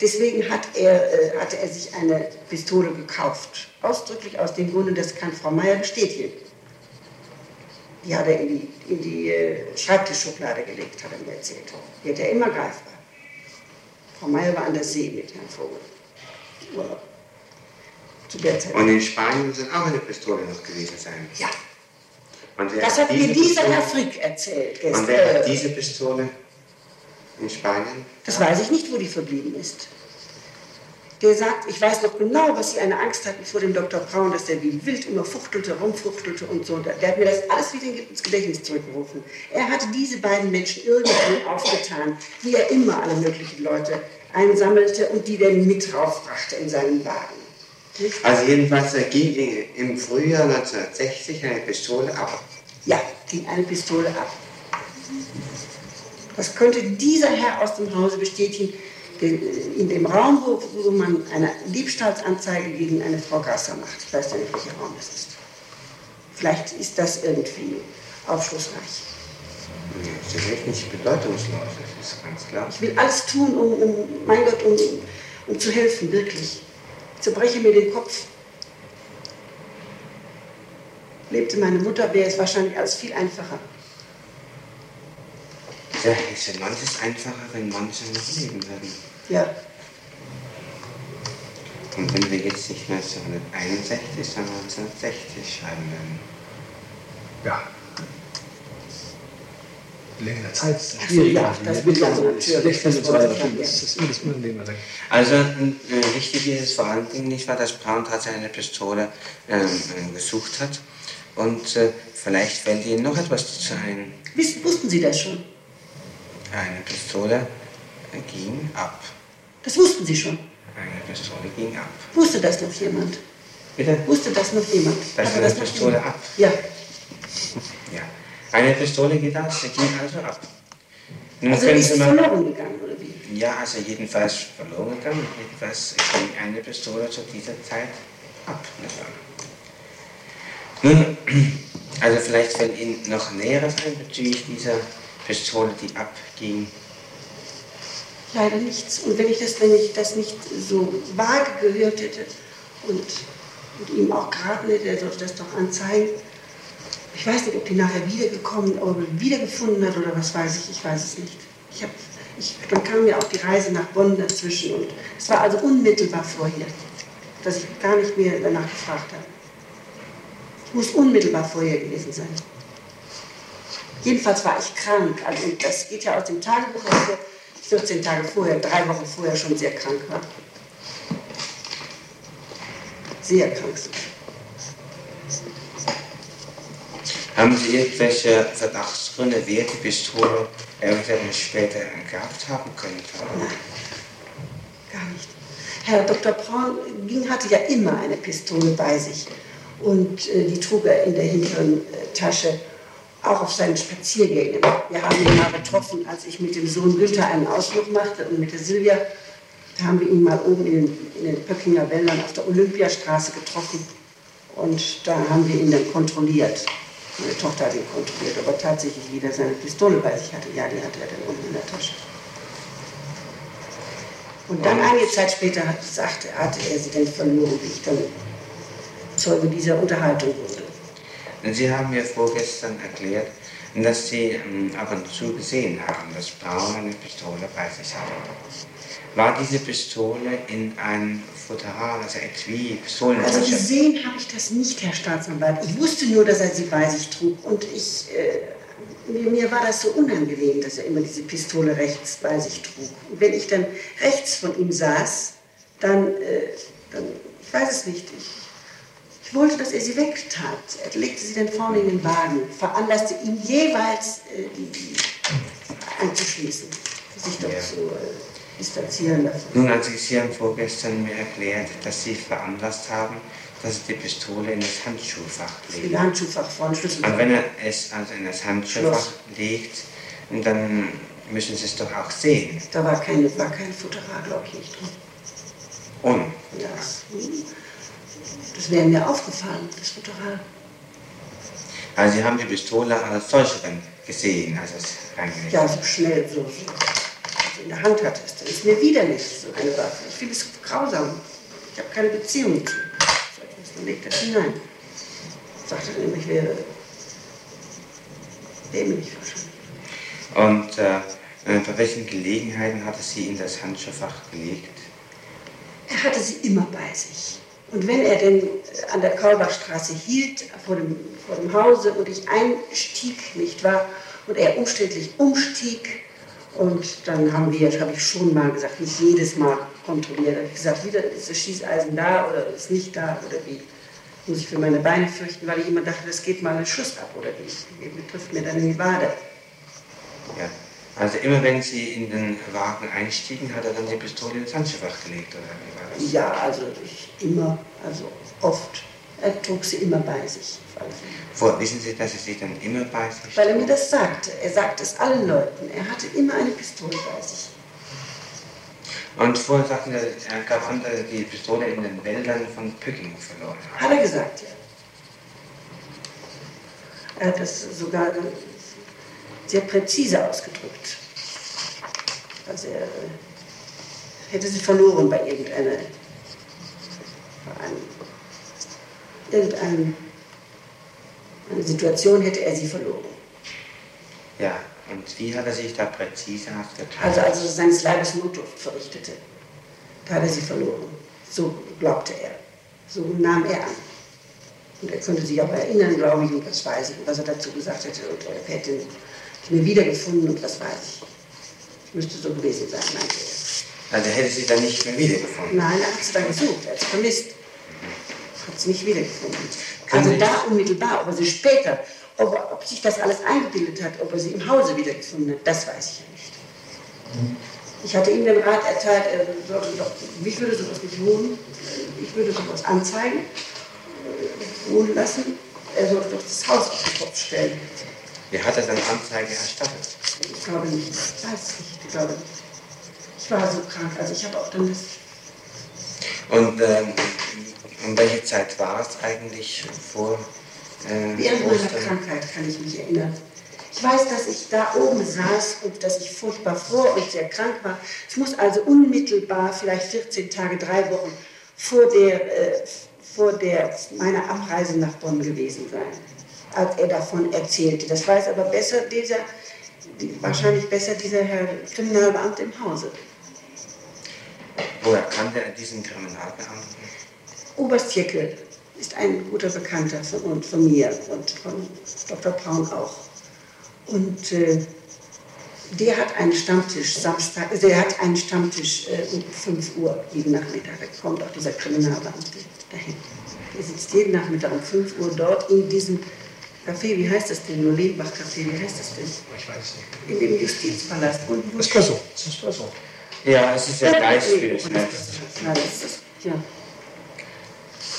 Deswegen hat er, äh, hatte er sich eine Pistole gekauft. Ausdrücklich aus dem Grunde, das kann Frau Meier bestätigen. Die hat er in die, in die äh, Schreibtischschublade gelegt, hat er mir erzählt. Die hat er immer greifbar. Frau Meier war an der See mit Herrn Vogel. Urlaub. Zu der Zeit. Und in Spanien muss dann auch eine Pistole noch gewesen sein. ja, das hat mir diese dieser Pistole- Herr Frick erzählt Und wer hat gestern. diese Pistole in Spanien? Das weiß ich nicht, wo die verblieben ist. Der sagt, ich weiß noch genau, was sie eine Angst hatten vor dem Dr. Braun, dass der wie wild immer fuchtelte, rumfuchtelte und so. Der hat mir das alles wieder ins Gedächtnis zurückgerufen. Er hatte diese beiden Menschen irgendwie aufgetan, wie er immer alle möglichen Leute einsammelte und die dann mit raufbrachte in seinen Wagen. Also jedenfalls ging im Frühjahr 1960 eine Pistole ab. Ja, ging eine Pistole ab. Das könnte dieser Herr aus dem Hause bestätigen, den- in dem Raum, wo, wo man eine Diebstahlsanzeige gegen eine Frau Gasser macht. Ich weiß ja nicht, welcher Raum das ist. Vielleicht ist das irgendwie aufschlussreich. Das ist echt nicht bedeutungslos, das ist ganz klar. Ich will alles tun, um, um mein Gott, um, um zu helfen, wirklich. Ich zerbreche mir den Kopf. lebte meine Mutter, wäre es wahrscheinlich alles viel einfacher. Ja, es ist manches einfacher, wenn manche noch leben würden. Ja. Und wenn wir jetzt nicht 1961, sondern 1960 schreiben würden. Ja. Längere Zeit schwierig. ja, das wird ja so und so Das weiter. Das sagen, ist immer das Unangenehme. Also äh, wichtig ist es vor allen Dingen nicht, weil das Braun tatsächlich eine Pistole ähm, äh, gesucht hat. Und äh, vielleicht fällt Ihnen noch etwas dazu ein. Wussten Sie das schon? Eine Pistole ging ab. Das wussten Sie schon. Eine Pistole ging ab. Wusste das noch jemand? Bitte? Wusste das noch jemand? Das ist eine noch Pistole ab. Ja. [laughs] Ja. Eine Pistole geht aus, sie ging also ab. Nun Also ist mal. verloren gegangen, oder wie? Ja, also jedenfalls verloren gegangen. Jedenfalls ging eine Pistole zu dieser Zeit ab. Nun, [clears throat] also vielleicht fällt Ihnen noch Näheres ein bezüglich dieser Pistole, die abging. Leider nichts. Und wenn ich das, wenn ich das nicht so vage gehört hätte und, und ihm auch geraten hätte, er sollte das doch anzeigen. Ich weiß nicht, ob die nachher wiedergekommen oder wiedergefunden hat oder was weiß ich, ich weiß es nicht. Ich hab, ich, dann kam mir auch die Reise nach Bonn dazwischen und es war also unmittelbar vorher, dass ich gar nicht mehr danach gefragt habe. Es muss unmittelbar vorher gewesen sein. Jedenfalls war ich krank. Also das geht ja aus dem Tagebuch hervor. 14 Tage vorher, drei Wochen vorher schon sehr krank war. Sehr krank. Haben Sie irgendwelche Verdachtsgründe, wer die Pistole eventuell später gehabt haben könnte? Nein, gar nicht. Herr Dr. Braun hatte ja immer eine Pistole bei sich und äh, die trug er in der hinteren äh, Tasche, auch auf seinen Spaziergängen. Wir haben ihn mal getroffen, als ich mit dem Sohn Günther einen Ausflug machte und mit der Silvia. Da haben wir ihn mal oben in den, in den Pöckinger Wäldern auf der Olympiastraße getroffen und da haben wir ihn dann kontrolliert. Meine Tochter hat ihn kontrolliert, ob er tatsächlich wieder seine Pistole bei sich hatte. Ja, die hatte er dann unten in der Tasche. Und dann einige Zeit später hat, sagte, hatte er sie dann verloren, wie ich dann Zeuge dieser Unterhaltung wurde. Sie haben mir vorgestern erklärt, dass Sie ähm, ab und zu gesehen haben, dass Braun eine Pistole bei sich hatte. War diese Pistole in ein Futteral, also Etui, Also Pistolentasche? gesehen habe ich das nicht, Herr Staatsanwalt. Ich wusste nur, dass er sie bei sich trug. Und ich, äh, mir, war das so unangenehm, dass er immer diese Pistole rechts bei sich trug. Und wenn ich dann rechts von ihm saß, dann, äh, dann ich weiß es nicht, ich, ich wollte, dass er sie wegtat. Er legte sie dann vorne in den Wagen, veranlasste ihn jeweils, äh, die, einzuschließen, sich doch Ja. zu äh, distanzieren davon. Nun, also Sie haben vorgestern mir erklärt, dass Sie veranlasst haben, dass er die Pistole in das Handschuhfach Im legt. Handschuhfach vorne, Schlüssel. Und wenn er es also in das Handschuhfach Schloss. legt, dann müssen Sie es doch auch sehen. Da war, keine, war kein Futteral, glaube ich, nicht drin. Und Das, das wäre mir aufgefallen, das Futteral. also Sie haben die Pistole als solche dann gesehen, als es reingelegt Ja, so schnell, so, so, in der Hand hatte es. Das ist mir widerlich, so eine Waffe. Ich finde es grausam. Ich habe keine Beziehung zu. So etwas. Dann legt er es hinein. Sagte dann immer, ich wäre dämlich wahrscheinlich. Und äh, äh, bei welchen Gelegenheiten hat er sie in das Handschuhfach gelegt? Er hatte sie immer bei sich. Und wenn er denn äh, an der Kaulbachstraße hielt, vor dem, vor dem Hause, und ich einstieg, nicht wahr, und er umständlich umstieg, und dann haben wir, habe ich schon mal gesagt, nicht jedes Mal kontrolliert. Habe ich gesagt, wieder ist das Schießeisen da oder ist nicht da oder wie. Muss ich für meine Beine fürchten, weil ich immer dachte, das geht mal ein Schuss ab oder. Wie trifft mir dann in die Wade. Ja. Also immer wenn Sie in den Wagen einstiegen, hat er dann die Pistole ins Handschuhfach gelegt, oder wie war das? Ja, also ich immer, also oft. Er trug sie immer bei sich. Woher wissen Sie, dass er sie dann immer bei sich Weil er mir trug? das sagte. Er sagte es allen Leuten. Er hatte immer eine Pistole bei sich. Und vorher sagten er gab an, dass er die Pistole in den Wäldern von Pücking verloren hat. Hat er gesagt, ja. Er hat das sogar sehr präzise ausgedrückt. Also er äh, hätte sie verloren bei irgendeiner, bei einem, irgendeinem Eine Situation hätte er sie verloren. Ja, und wie hat er sich da präzise ausgeteilt? Also als er seines Leibes Notdurft verrichtete, da hat er sie verloren. So glaubte er. So nahm er an. Und er konnte sich auch erinnern, glaube ich, und das weiß ich, was er dazu gesagt hätte. Und er hätte mir wiedergefunden und das weiß ich. Müsste so gewesen sein, meinte er. Also er hätte sie dann nicht mehr wiedergefunden. Nein, er hat sie dann gesucht, er hat sie vermisst. Hat sie nicht wiedergefunden. Können Also Sie- da unmittelbar, aber sie später, ob, er, ob sich das alles eingebildet hat, ob er sie im Hause wiedergefunden hat, das weiß ich ja nicht. Ich hatte ihm den Rat erteilt, er sollte doch, ich würde sowas nicht wohnen, ich würde sowas anzeigen, äh, wohnen lassen, er sollte doch das Haus auf den Kopf stellen. Wie hat er dann Anzeige erstattet? Ich glaube nicht, ich weiß nicht, ich glaube nicht. Ich war so krank, also ich habe auch dann das Und ähm, um welche Zeit war es eigentlich vor äh, Während meiner? Krankheit kann ich mich erinnern. Ich weiß, dass ich da oben saß und dass ich furchtbar froh und sehr krank war. Es muss also unmittelbar, vielleicht 14 Tage, drei Wochen vor der, äh, vor der meiner Abreise nach Bonn gewesen sein, als er davon erzählte. Das weiß aber besser dieser, die, wahrscheinlich besser dieser Herr Kriminalbeamte im Hause. Woher kannte er diesen Kriminalbeamten? Oberst Jekyll ist ein guter Bekannter von, und von mir und von Dr. Braun auch. Und äh, der hat einen Stammtisch Samstag, also der hat einen Stammtisch äh, um 5 Uhr jeden Nachmittag. Da kommt auch dieser Kriminalbeamte dahin. Der sitzt jeden Nachmittag um 5 Uhr dort in diesem Café, wie heißt das denn? Nur Lebenbach-Café, wie heißt das denn? Ich weiß es nicht. In dem Justizpalast. Und wo Das war so. Das war so. Ja, es ist ja Geistführer. Ja, das ist, ja.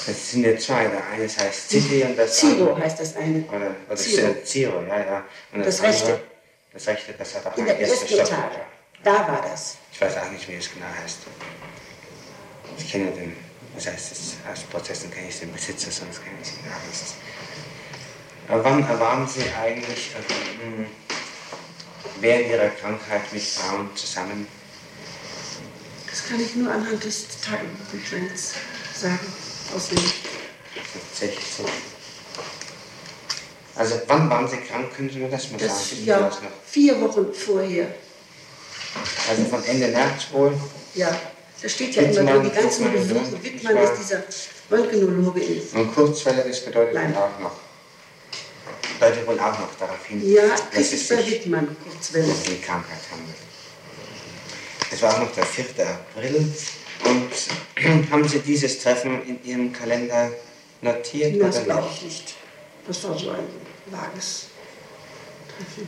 Es sind ja zwei. Der eine heißt City und das Ziro andere. heißt das eine. Oder, oder Ziro. Ziro. Ziro, ja, ja. Und Das andere- Rechte. Das Rechte, das hat auch In ein der Stock. Etage. Da war das. Ich weiß auch nicht, wie es genau heißt. Ich kenne den, das heißt, das, aus Prozessen kenne ich den Besitzer, sonst kenne ich ihn gar nicht. Aber wann waren Sie eigentlich äh, mh, während Ihrer Krankheit mit Frauen zusammen? Das kann ich nur anhand des Tagebuchbüchleins sagen. Auswendig. 60. Also wann waren Sie krank, können Sie mir das mal Das, sagen? Ja, das vier Wochen vorher. Also von Ende März wohl? Ja, da steht ja immer drin, die ganzen Besuche. Wittmann. Ist dieser Röntgenologe in. Und Kurzwelle, das bedeutet wohl auch noch. Bedeutet wohl auch noch darauf hin, Ja, dass das es sich Wittmann, Kurzwelle. um die Krankheit handelt. Es war auch noch der 4. April. Und [clears throat] haben Sie dieses Treffen in Ihrem Kalender notiert Das oder glaube nicht? ich nicht. Das war so ein vages Treffen.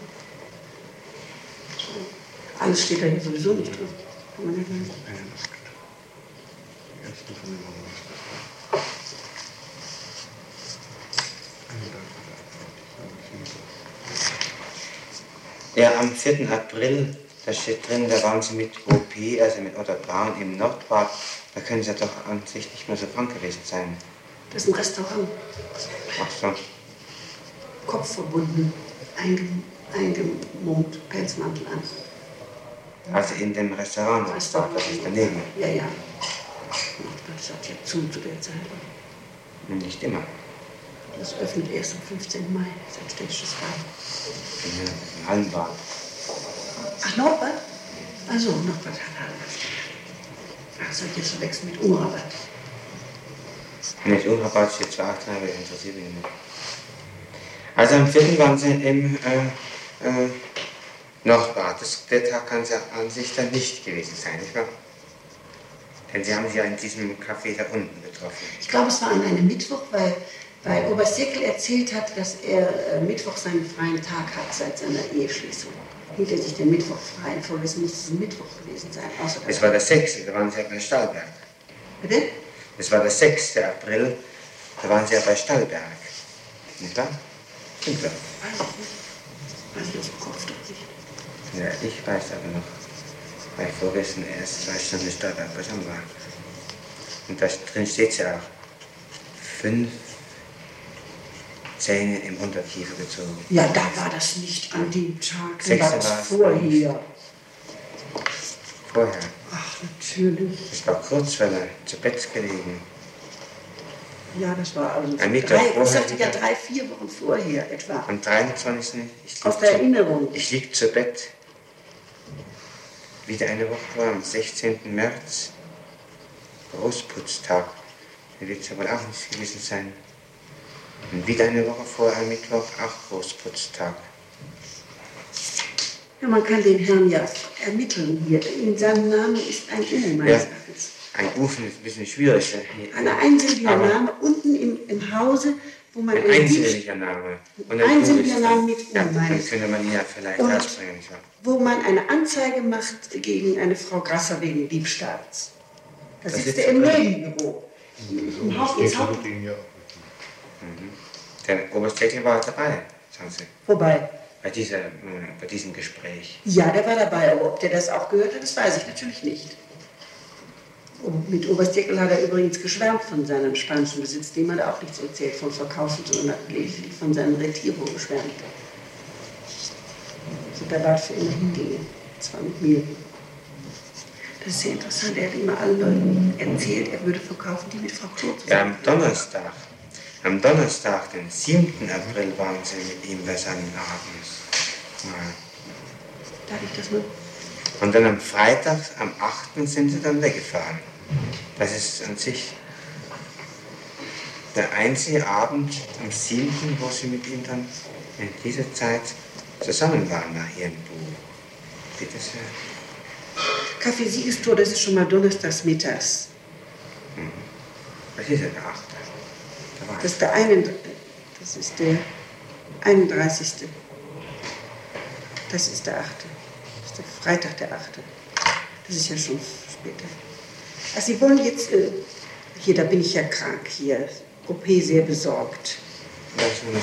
Alles steht da hier sowieso nicht drin. Kann man ja gar nicht. Ja, am 4. April, da steht drin, da waren Sie mit OP, also mit Otto Braun im Nordbad. Da können Sie ja doch an sich nicht mehr so krank gewesen sein. Das ist ein Restaurant. Ach so. Kopf verbunden, einge, eingemummt, Pelzmantel an. Also in dem Restaurant, das ist daneben. Ja, ja. Das hat ja zu zu der Zeit. Nicht immer. Das öffnet erst am 15. Mai, das ist ein städtisches Bad. Ja, Im Hallenbad. Ach, Nordbad? Also, Nordbad hat Hallenbad. Hat jetzt verwechselt mit Umrabat. Nicht Unrabatt steht aber interessiert mich nicht. Also am 4. waren sie im äh, äh, Nordbad. Das, der Tag kann es ja an sich dann nicht gewesen sein, nicht wahr? Denn sie haben sie ja in diesem Café da unten getroffen. Ich glaube, es war an einem Mittwoch, weil, weil Oberst Jekyll erzählt hat, dass er äh, Mittwoch seinen freien Tag hat seit seiner Eheschließung. Hielt er sich den Mittwoch frei. Vorgestern muss es ein Mittwoch gewesen sein. Es war der 6., da waren sie ja bei Stallberg. Bitte? Es war der 6. April, da waren sie ja bei Stallberg. Nicht wahr? Stimmt doch. Weiß ich nicht. Weiß ich aus dem Kopf doch nicht. Ja, ich weiß aber noch, weil ich vorgestern erst zwei Stunden Stallberg beisammen war. Und da drin steht ja auch, fünf Zähne im Unterkiefer gezogen. Ja, da war das nicht an dem Tag. Da war das war es vorher. Vorher. Ach, natürlich. Es war Kurzwelle, zu Bett gelegen. Ja, das war also Ein Mittwoch drei, ich vorher sagte ja drei, vier Wochen vorher etwa. Am 23. Ich Aus der zu- Erinnerung. Ich lieg zu Bett. Wieder eine Woche vor, am 16. März. Großputztag. Der wird ja wohl auch nicht gewesen sein. Und wieder eine Woche vor, am Mittwoch, auch Großputztag. Ja, man kann den Herrn ja ermitteln hier. In seinem Namen ist ein U, meines Ja. Ein Ufen ist ein bisschen schwierig. Ein einsilbiger Name unten im, im Hause, wo man Ein einsilbiger Name. Und Ein ein U einsilbiger Name mit U, Ja, meine dann ich. könnte man ja vielleicht Und-. Nicht wahr? wo man eine Anzeige macht gegen eine Frau Grasser wegen Diebstahls. Da Das sitzt ist er im so- Medienbüro. Im Haupt, ins Haupt, Der Oberst Deckel war dabei, sagen Sie, vorbei. bei, dieser, äh, bei diesem Gespräch. Ja, der war dabei, aber ob der das auch gehört hat, das weiß ich natürlich nicht. Und mit Oberst Deckel hat er übrigens geschwärmt von seinem spanischen Besitz, dem hat er auch nichts erzählt vom Verkaufen, sondern hat lediglich von seinem Retiro geschwärmt. So der bald für immer hinginge, zwar mit mir. Das ist sehr interessant, er hat immer allen Leuten erzählt, er würde verkaufen, die mit Frau Klo Ja, am Donnerstag, am Donnerstag, den 7. April, waren Sie mit ihm bei seinen Abends. Ja. Darf ich das mal? Und dann am Freitag, am 8. sind Sie dann weggefahren. Das ist an sich der einzige Abend am 7., wo Sie mit ihm dann in dieser Zeit zusammen waren nach irgendwo. Bitte sehr. Kaffee Siegestor, das ist schon mal donnerstags mittags. Was ist denn der 8.? Das ist der, einen, das ist der 31. Das ist der 8. Das ist der Freitag, der 8. Das ist ja schon später. Also Sie wollen jetzt, äh, hier, da bin ich ja krank, hier, OP sehr besorgt.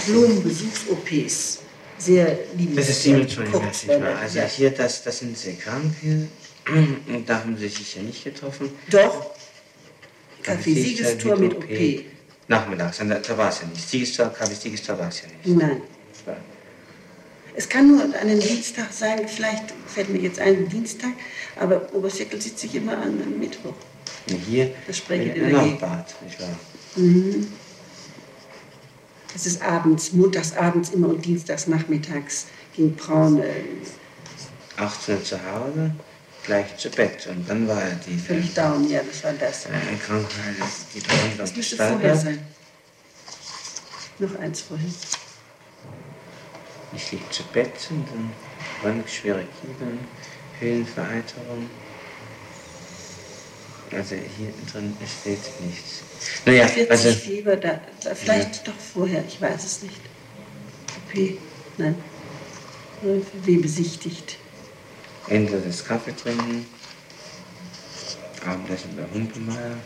Blumenbesuchs-OPs, sehr liebenswert. Das ist schon nicht Kurzwelle, wahr. Also ja. hier, das, das sind Sie krank hier. Und da haben Sie sich ja nicht getroffen. Doch, Kaffee Kaffee Siegestor mit OP. Nachmittags, da, da war es ja nicht. Siegestor, Kaffee Siegestor war es ja nicht. Nein. Es kann nur an einem Dienstag sein, vielleicht fällt mir jetzt ein Dienstag, aber Obersäckel sitze ich immer an einem Mittwoch. Und hier Das spreche ich im dagegen. Nachbad, nicht wahr? Es ist abends, montags abends immer und dienstags nachmittags ging Braun äh, 18 Uhr zu Hause, gleich zu Bett. Und dann war er die völlig down. Ja, das war das. äh, Krankheit, die Behandlung Das müsste vorher sein. Noch eins vorhin. Ich lieg zu Bett und dann waren schwere Kiemen, Höhlenvereiterung. Also hier drin steht nichts. Naja, 40 also Fieber, da, da vielleicht doch vorher, ich weiß es nicht. OP, nein. W besichtigt. Ende des Kaffee trinken, Abendessen bei Humpelmeier.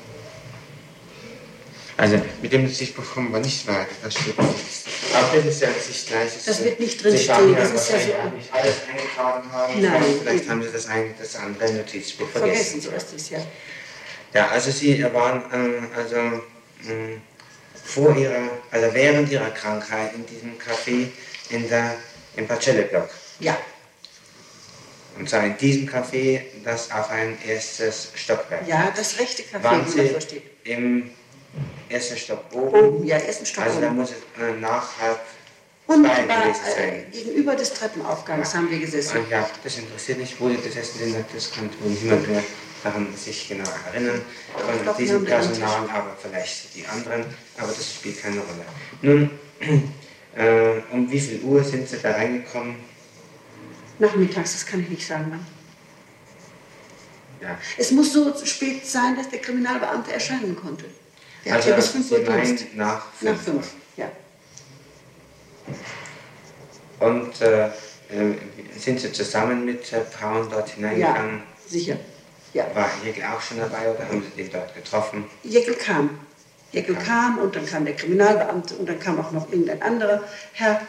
Also mit dem sich bekommen wir nicht weiter, das stimmt nicht. Aber das ist ja sich gleich. Das wird nicht Sie drinstehen, sagen das ist ja so- nicht alles eingetragen haben. Nein, Vielleicht haben Sie das, ein, das andere Notizbuch Vergessen, vergessen. so ist es ja. Ja, also Sie waren ähm, also mh, vor Ihrer, also während Ihrer Krankheit in diesem Café in der, im Pacelli-Block. Ja, Und zwar in diesem Café, das auf ein erstes Stockwerk. ja, das rechte Café, Waren wo davor steht. im ersten Stock oben? Oben, ja, ersten Stock Also da muss es äh, nach halb gewesen äh, sein. gegenüber des Treppenaufgangs haben wir gesessen. Und ja, das interessiert mich, wo die gesessen sind, das kann wohl niemand mehr daran sich genau erinnern. Von glaub, wir diesem. Personal, aber vielleicht die anderen, aber das spielt keine Rolle. Nun, [clears throat] äh, um wie viel Uhr sind Sie da reingekommen? Nachmittags, das kann ich nicht sagen, wann. Ja. Es muss so spät sein, dass der Kriminalbeamte erscheinen konnte. Der Also, hat ja bis 5 Uhr Dienst. nach 5 5, ja. Und äh, äh, sind Sie zusammen mit äh, Braun dort Ja, hineingegangen? sicher. Ja. War Jägel auch schon dabei oder haben Sie den dort getroffen? Jäckel kam. Jäckel kam und dann kam der Kriminalbeamte und dann kam auch noch irgendein anderer Herr,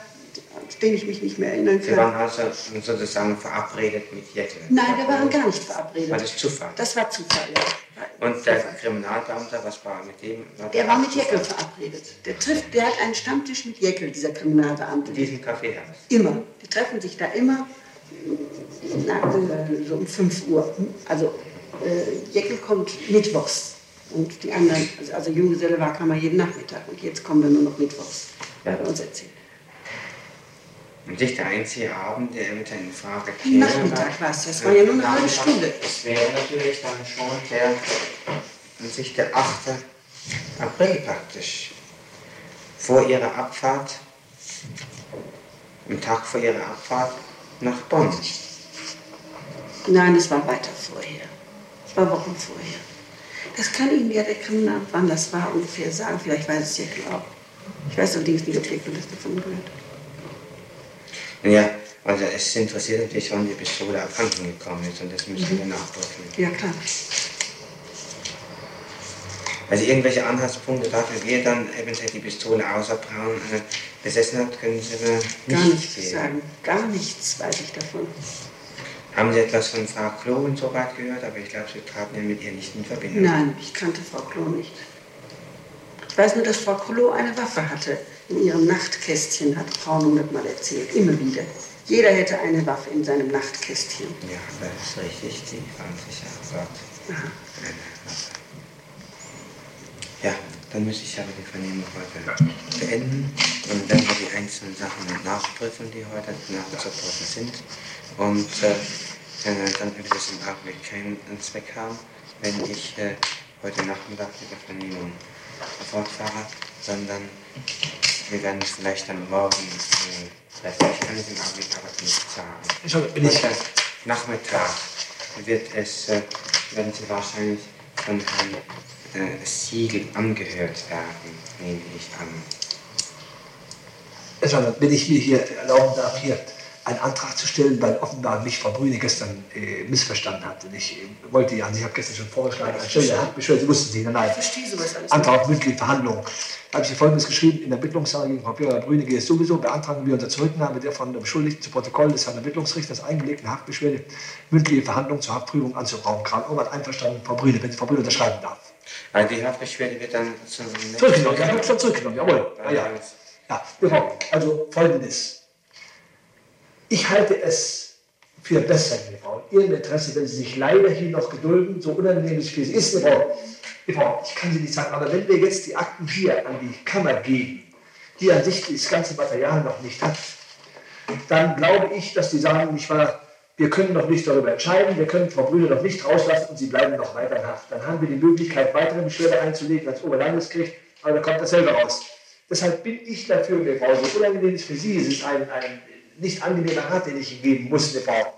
den ich mich nicht mehr erinnern Sie waren kann. also sozusagen verabredet mit Jägel? Nein, wir waren gar nicht verabredet. War das Zufall? Das war Zufall, ja. Und der Kriminalbeamte, was war mit dem? Der war auch mit Zufall? verabredet. Der trifft, der hat einen Stammtisch mit Jäckel, dieser Kriminalbeamte. In diesem Café hat Immer. Die treffen sich da immer na, so um 5 Uhr. Also äh, Jäckel kommt mittwochs Und die anderen, also, also Junggeselle war, kam er jeden Nachmittag und jetzt kommen wir nur noch mittwochs, ja. er uns erzählt. Und nicht der einzige Abend, der eventuell in Frage käme. Nachmittag war es, das war ja nur eine halbe Stunde. Es wäre natürlich dann schon der, an sich der 8. April praktisch. Vor ihrer Abfahrt, am Tag vor ihrer Abfahrt nach Bonn. Nein, es war weiter vorher. Es war Wochen vorher. Das kann Ihnen ja der Kriminalamt, wann das war, ungefähr sagen. Vielleicht weiß es ja genau. Ich weiß allerdings nicht, ob das davon gehört. Ja, also es interessiert natürlich, wann die Pistole abhanden gekommen ist und das müssen mhm. wir nachprüfen. Ja, klar. Also irgendwelche Anhaltspunkte dafür, wer dann eventuell die Pistole außer Braun äh, besessen hat, können Sie mir nicht Gar nichts geben. sagen. Gar nichts weiß ich davon. Haben Sie etwas von Frau Klo und so weit gehört? Aber ich glaube, Sie traten ja mit ihr nicht in Verbindung. Nein, ich kannte Frau Klo nicht. Ich weiß nur, dass Frau Klo eine Waffe hatte. In ihrem Nachtkästchen hat Frau nun mal erzählt. Immer wieder. Jeder hätte eine Waffe in seinem Nachtkästchen. Ja, das ist richtig. Die fand sich ja. Aha. Ja, dann müsste ich aber die Vernehmung heute beenden und dann wir die einzelnen Sachen nachprüfen, die heute nachzuprüfen sind. Und äh, dann würde es im Augenblick keinen Zweck haben, wenn ich äh, heute Nachmittag mit der Vernehmung fortfahre, sondern wir werden es vielleicht dann morgen, äh, vielleicht kann ich im Augenblick aber nicht sagen. Schon, bin ich. Nachmittag wird es, äh, werden Sie wahrscheinlich von Herrn äh, Siegel angehört werden, nehme ich an. Schon, wenn ich mir hier erlauben darf, hier einen Antrag zu stellen, weil offenbar mich Frau Brüne gestern äh, missverstanden hat. Und ich äh, wollte ja, ich habe gestern schon vorgeschlagen, anstelle der Handbeschwerde, Sie wussten Sie, nein, nein. Verstehe sowas alles. Antrag auf mündliche Verhandlung. Da habe ich Folgendes geschrieben, in der Ermittlungssache gegen Frau Björn Brüne geht es sowieso, beantragen wir unter Zurücknahme der von der Beschuldigten zu Protokoll des Herrn Ermittlungsrichters eingelegten Haftbeschwerde mündliche Verhandlung zur Haftprüfung anzubrauchen. Karl Obert einverstanden, Frau Brüne, wenn Sie Frau Brüne unterschreiben darf. Also die Haftbeschwerde wird dann zurückgenommen. Ja, schon zurückgenommen, jawohl. Ja, ja. ja, also folgendes. Ich halte es für besser, liebe Frau, in Ihrem Interesse, wenn Sie sich leider hier noch gedulden, so unangenehm es für Sie ist, liebe Frau. Frau, ich kann Sie nicht sagen, aber wenn wir jetzt die Akten hier an die Kammer geben, die an sich das ganze Material noch nicht hat, dann glaube ich, dass die sagen, nicht wahr, wir können noch nicht darüber entscheiden, wir können Frau Brüder noch nicht rauslassen und sie bleiben noch weiter in Haft. Dann haben wir die Möglichkeit, weitere Beschwerde einzulegen als Oberlandesgericht, aber dann kommt dasselbe raus. Deshalb bin ich dafür, liebe Frau, so unangenehm es für Sie ist, ein, ein nicht angenehmer Rat, den ich geben muss, eine Frau.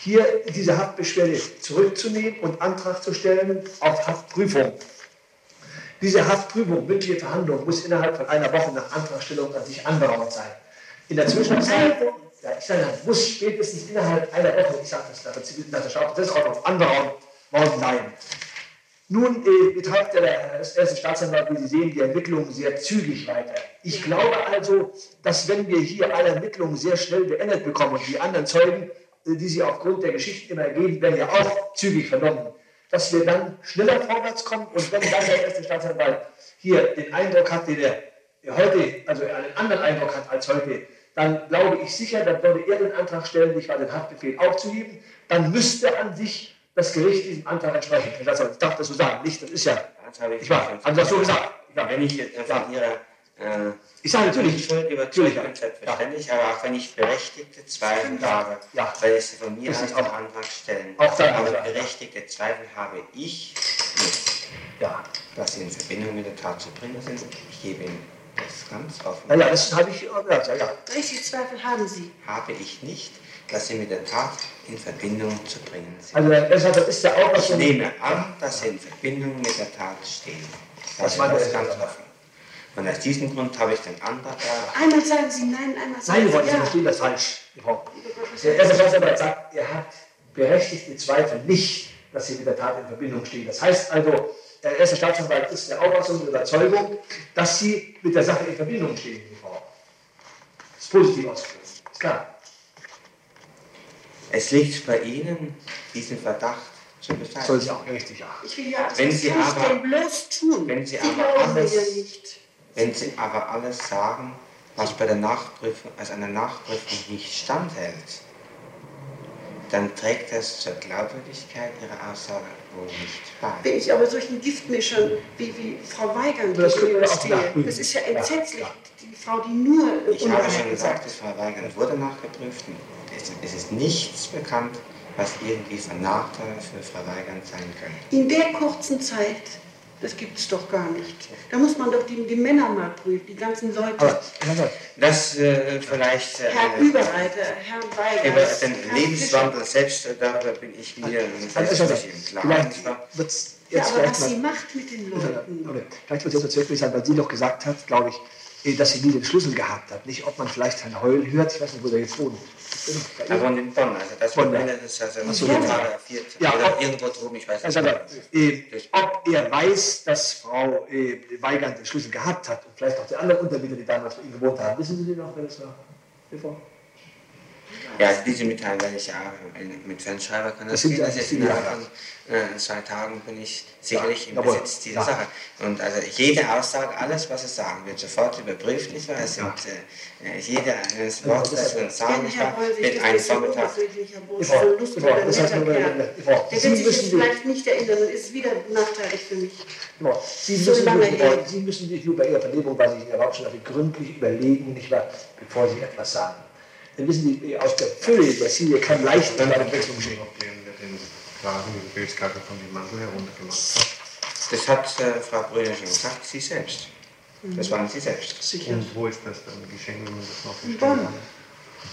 Hier diese Haftbeschwerde zurückzunehmen und Antrag zu stellen auf Haftprüfung. Diese Haftprüfung, mündliche Verhandlung, muss innerhalb von einer Woche nach Antragstellung an sich anberaumt sein. In der Zwischenzeit, ja, ich sage, muss spätestens innerhalb einer Woche, ich sage das nach der, nach der Strafprozessordnung, anberaumt worden sein. Nun äh, betreibt der erste Staatsanwalt, wie Sie sehen, die Ermittlungen sehr zügig weiter. Ich glaube also, dass wenn wir hier alle Ermittlungen sehr schnell beendet bekommen und die anderen Zeugen, äh, die Sie aufgrund der Geschichte immer ergeben, werden ja auch zügig vernommen, dass wir dann schneller vorwärts kommen und wenn dann der erste Staatsanwalt hier den Eindruck hat, den er heute, also einen anderen Eindruck hat als heute, dann glaube ich sicher, dann würde er den Antrag stellen, nicht mal den Haftbefehl aufzuheben, dann müsste an sich das Gericht diesem Antrag entsprechen. Ich darf das so sagen, nicht, das ist ja, das habe ich, ich war, haben Sie das so gesagt? Ja. Wenn ich jetzt von Ihrer äh, ich sage natürlich, Schuld überzeugt bin, selbstverständlich, ja. aber auch wenn ich berechtigte Zweifel habe, ja. weil ich sie von mir aus den Antrag stellen, auch dann, aber berechtigte Zweifel habe ich nicht, ja. dass sie in Verbindung mit der Tat zu bringen sind. Ich gebe Ihnen das ganz offen. Na ja, das habe ich, ja, ja, ja. Berechtigte Zweifel haben Sie. Habe ich nicht dass sie mit der Tat in Verbindung zu bringen sind. Also das ist ja auch was Ich nehme an, dass sie in Verbindung mit der Tat stehen. Das, das war das ganz offen. Und aus diesem Grund habe ich den Antrag da. Einmal sagen Sie nein, einmal sagen nein, Sie Nein, Sie verstehen das falsch. Der erste Staatsanwalt sagt, er hat berechtigte Zweifel nicht, dass sie mit der Tat in Verbindung stehen. Das heißt also, der erste Staatsanwalt ist der Auffassung und Überzeugung, dass sie mit der Sache in Verbindung stehen, die Frau. Das ist positiv ausgedrückt. Ist klar. Es liegt bei Ihnen, diesen Verdacht zu beseitigen. Soll sie auch richtig, ja. Ich will ja wenn Sie aber, bloß tun. Wenn Sie, aber alles, wenn Sie aber alles sagen, was bei der Nachprüfung, als einer Nachprüfung nicht standhält, dann trägt das zur Glaubwürdigkeit Ihrer Aussage wohl nicht bei. Wenn ich aber solchen Giftmischern wie, wie Frau Weigand Das nachprüfen. das ist ja Ja, entsetzlich. ja. Die Frau, die nur Ich habe schon gesagt, gesagt. dass Frau Weigand wurde nachgeprüft. Es, es ist nichts bekannt, was irgendwie von Nachteil für Frau Weigand sein könnte. In der kurzen Zeit, das gibt es doch gar nicht. Da muss man doch die, die Männer mal prüfen, die ganzen Leute. Aber, Das äh, vielleicht äh, Herr Überreiter, Herr Weigand. über den Herr Lebenswandel selbst, äh, darüber bin ich mir also, selbst nicht im Klaren. Ja, aber was sie mal... macht mit den Leuten. Vielleicht wird es jetzt wirklich sein, weil sie doch gesagt hat, glaube ich, dass sie nie den Schlüssel gehabt hat. Nicht, ob man vielleicht ein Heulen hört. Ich weiß nicht, wo der jetzt wohnt. Ihr? wohnt in Bonn, also das. Bonn, das ist also so, vier ja. Tage, vier, Ja, ob- irgendwo drüben, ich weiß Also, nicht. äh, ob er weiß, dass Frau äh, Weigand den Schlüssel gehabt hat und vielleicht auch die anderen Untermieter, die damals bei ihm gewohnt haben. Wissen Sie noch, wer das war? War? Ja, also diese Mitteilung werde ich ja mit Fernschreiber kann das, Das sind gehen. Das viele innerhalb von äh, zwei Tagen bin ich sicherlich Ja, im jawohl. Besitz dieser Ja. Sache. Und also jede Aussage, alles was es sagen wird, sofort überprüft, nicht wahr? Es sind äh, jede eines Wort, das wir sagen, Wenn nicht wahr? Boll sich Wird das ein bisschen Vormittag. das Der Sie wird sich müssen vielleicht nicht erinnern und ist wieder nachteilig für mich. Sie, So müssen her. Sie müssen sich nur bei Ihrer Vernehmung, weil Sie in Ihrer Hauptstadt gründlich überlegen, nicht wahr, bevor Sie etwas sagen. Dann wissen Sie, aus der Fülle der Serie kann leicht dann eine Wechselung geschehen. den wir den Kragen die Bildskarte von dem Mantel heruntergemacht haben. Das hat äh, Frau Brüder schon gesagt, Sie selbst. Das waren Sie selbst. Sicher. Und wo ist das dann geschehen, wenn man das noch In Bonn.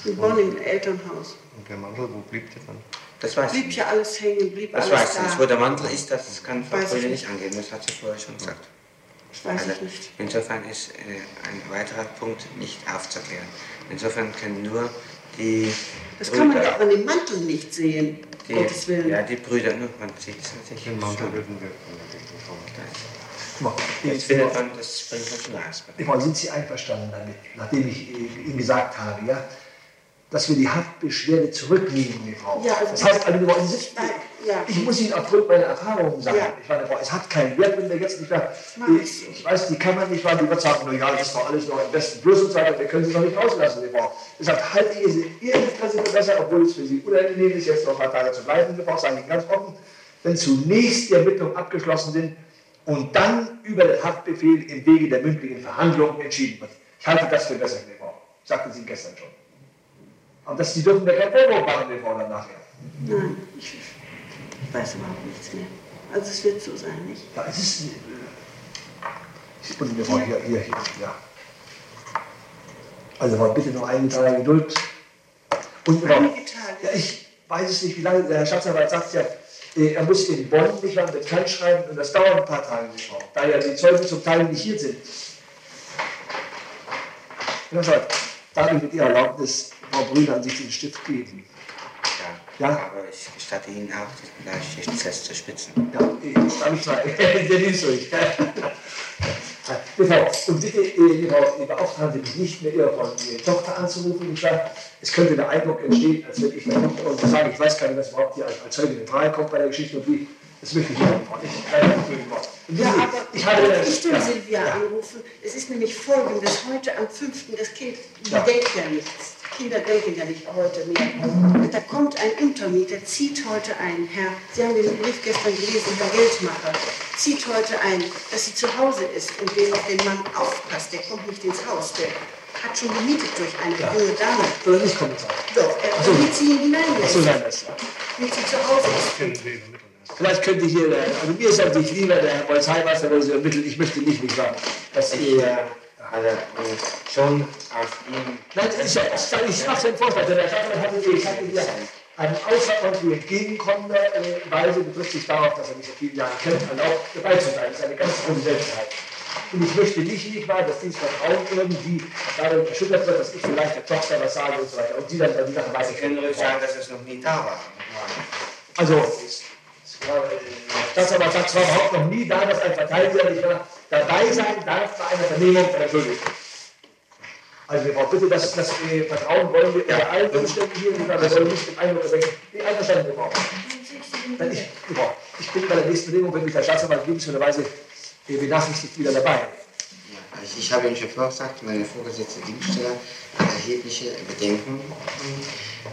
In Bonn im Elternhaus. Und der Mantel, wo blieb der dann? Das weiß ich Blieb ja alles hängen, blieb Das alles weiß ich nicht. Wo da. der Mantel ist, das kann Frau Weiß Brüder nicht. angeben. Das hat sie vorher schon gesagt. Das weiß Also ich nicht. insofern ist äh, ein weiterer Punkt nicht aufzuklären. Insofern können nur die Das kann man Brüder- doch an dem Mantel nicht sehen, die, Gottes Willen. Ja, die Brüder, nur man sieht es natürlich Den Mantel würden wir von Jetzt findet man, das bringt man zum Eisberg. Frau, sind Sie einverstanden damit, nachdem ich Ihnen gesagt habe, ja, dass wir die Haftbeschwerde zurücknehmen, Frau? Ja, also- das heißt, also, Frau, Nein, ja. ich muss Ihnen aufgrund meiner Erfahrungen sagen, Ja. ich meine, Frau, es hat keinen Wert, wenn wir jetzt nicht mehr, ich, ich weiß, die kann man nicht, weil die wird sagen, ja, das ist doch alles noch im besten Plus und so weiter, wir können sie noch nicht rauslassen, die Frau. Deshalb halte ich es in Ihrem Interesse für besser, obwohl es für Sie unangenehm ist, jetzt noch ein paar Tage zu bleiben, Frau, sage ich ganz offen, wenn zunächst die Ermittlungen abgeschlossen sind und dann über den Haftbefehl im Wege der mündlichen Verhandlungen entschieden wird. Ich halte das für besser, Frau. Sagte Sie gestern schon. Und das, Sie dürfen mir keinen Vorwurf machen, Frau, dann nachher. Nein, ich, ich weiß überhaupt nichts mehr. Also es wird so sein, nicht? Ja, es ist. Äh, ich bin mir Frau hier, hier, hier, ja. Also Frau, bitte noch einige Tage Geduld. Und Tage. ja, ich weiß es nicht, wie lange, der Herr Staatsanwalt sagt ja, äh, er muss in Bonn nicht mal bekannt schreiben und das dauert ein paar Tage, Frau, da ja die Zeugen zum Teil nicht hier sind. Herr Staatsanwalt, ich mit Ihrer Erlaubnis Frau Brüner an sich den Stift geben? Ja. Ja. Aber ich gestatte Ihnen auch, den Bleistiftstest zu spitzen. Ja, darf ich mal, der nimmt's durch. Frau, und bitte, Frau, beauftragen Sie mich nicht mehr, Ihre Frau, Ihre Tochter anzurufen. Ich sage, es könnte der Eindruck entstehen, als wenn ich der Tochter und sage, ich weiß gar nicht, was überhaupt hier als, als Zeuge in Frage kommt bei der Geschichte und wie. Das möchte ich nicht. Ich, Ja, aber ich habe darf ich ja, Silvia ja. anrufen? Es ist nämlich folgendes, heute am 5. das Kind Ja. denkt ja nichts. Kinder denken ja nicht heute mehr. Da kommt ein Untermieter, zieht heute ein, Herr, Sie haben den Brief gestern gelesen, Herr Geldmacher, zieht heute ein, dass sie zu Hause ist und den auf den Mann aufpasst. Der kommt nicht ins Haus, der hat schon gemietet durch eine Ja. junge Dame. Oder nicht Kommissar. Doch, er so. damit sie hineinlässt, so, nein, das ja. damit sie zu Hause ist. Vielleicht könnte hier, der, also mir ist natürlich lieber der Herr Polizeimeister, der sie ermittelt. Ich möchte nicht, nicht sagen, dass Ich, Sie. äh, also, äh, schon auf ihn. Nein, das ist ja, das ist, ich mache den Vorschlag. Der Stadtrat hatte, ich hatte hier eine außerordentlich entgegenkommende äh, Weise, betrifft sich darauf, dass er mich seit vielen Jahren kennt, erlaubt, dabei zu sein. Das ist eine ganz große Seltenheit. Und ich möchte nicht, nicht mal, dass dieses Vertrauen irgendwie dadurch erschüttert wird, dass ich vielleicht der Tochter was sage und so weiter. Und sie dann die Sache Sie können ruhig weiterführen. sagen, dass es noch nie da war. Also, das aber sagt zwar überhaupt noch nie da, dass ein Verteidiger nicht dabei sein darf bei einer Vernehmung von Entschuldigung. Also, Frau, bitte, das, das äh, Vertrauen wollen wir unter allen Umständen hier nicht, aber wir wollen nicht den Eindruck erwecken. Die einverstanden, Frau. Dann ich, ich bin bei der nächsten Vernehmung, wenn mich der Staatsanwalt äh, benachrichtigt wieder dabei. Ja, fertig. Ich habe Ihnen schon vorgesagt, meine vorgesetzte Dienststelle hat erhebliche Bedenken,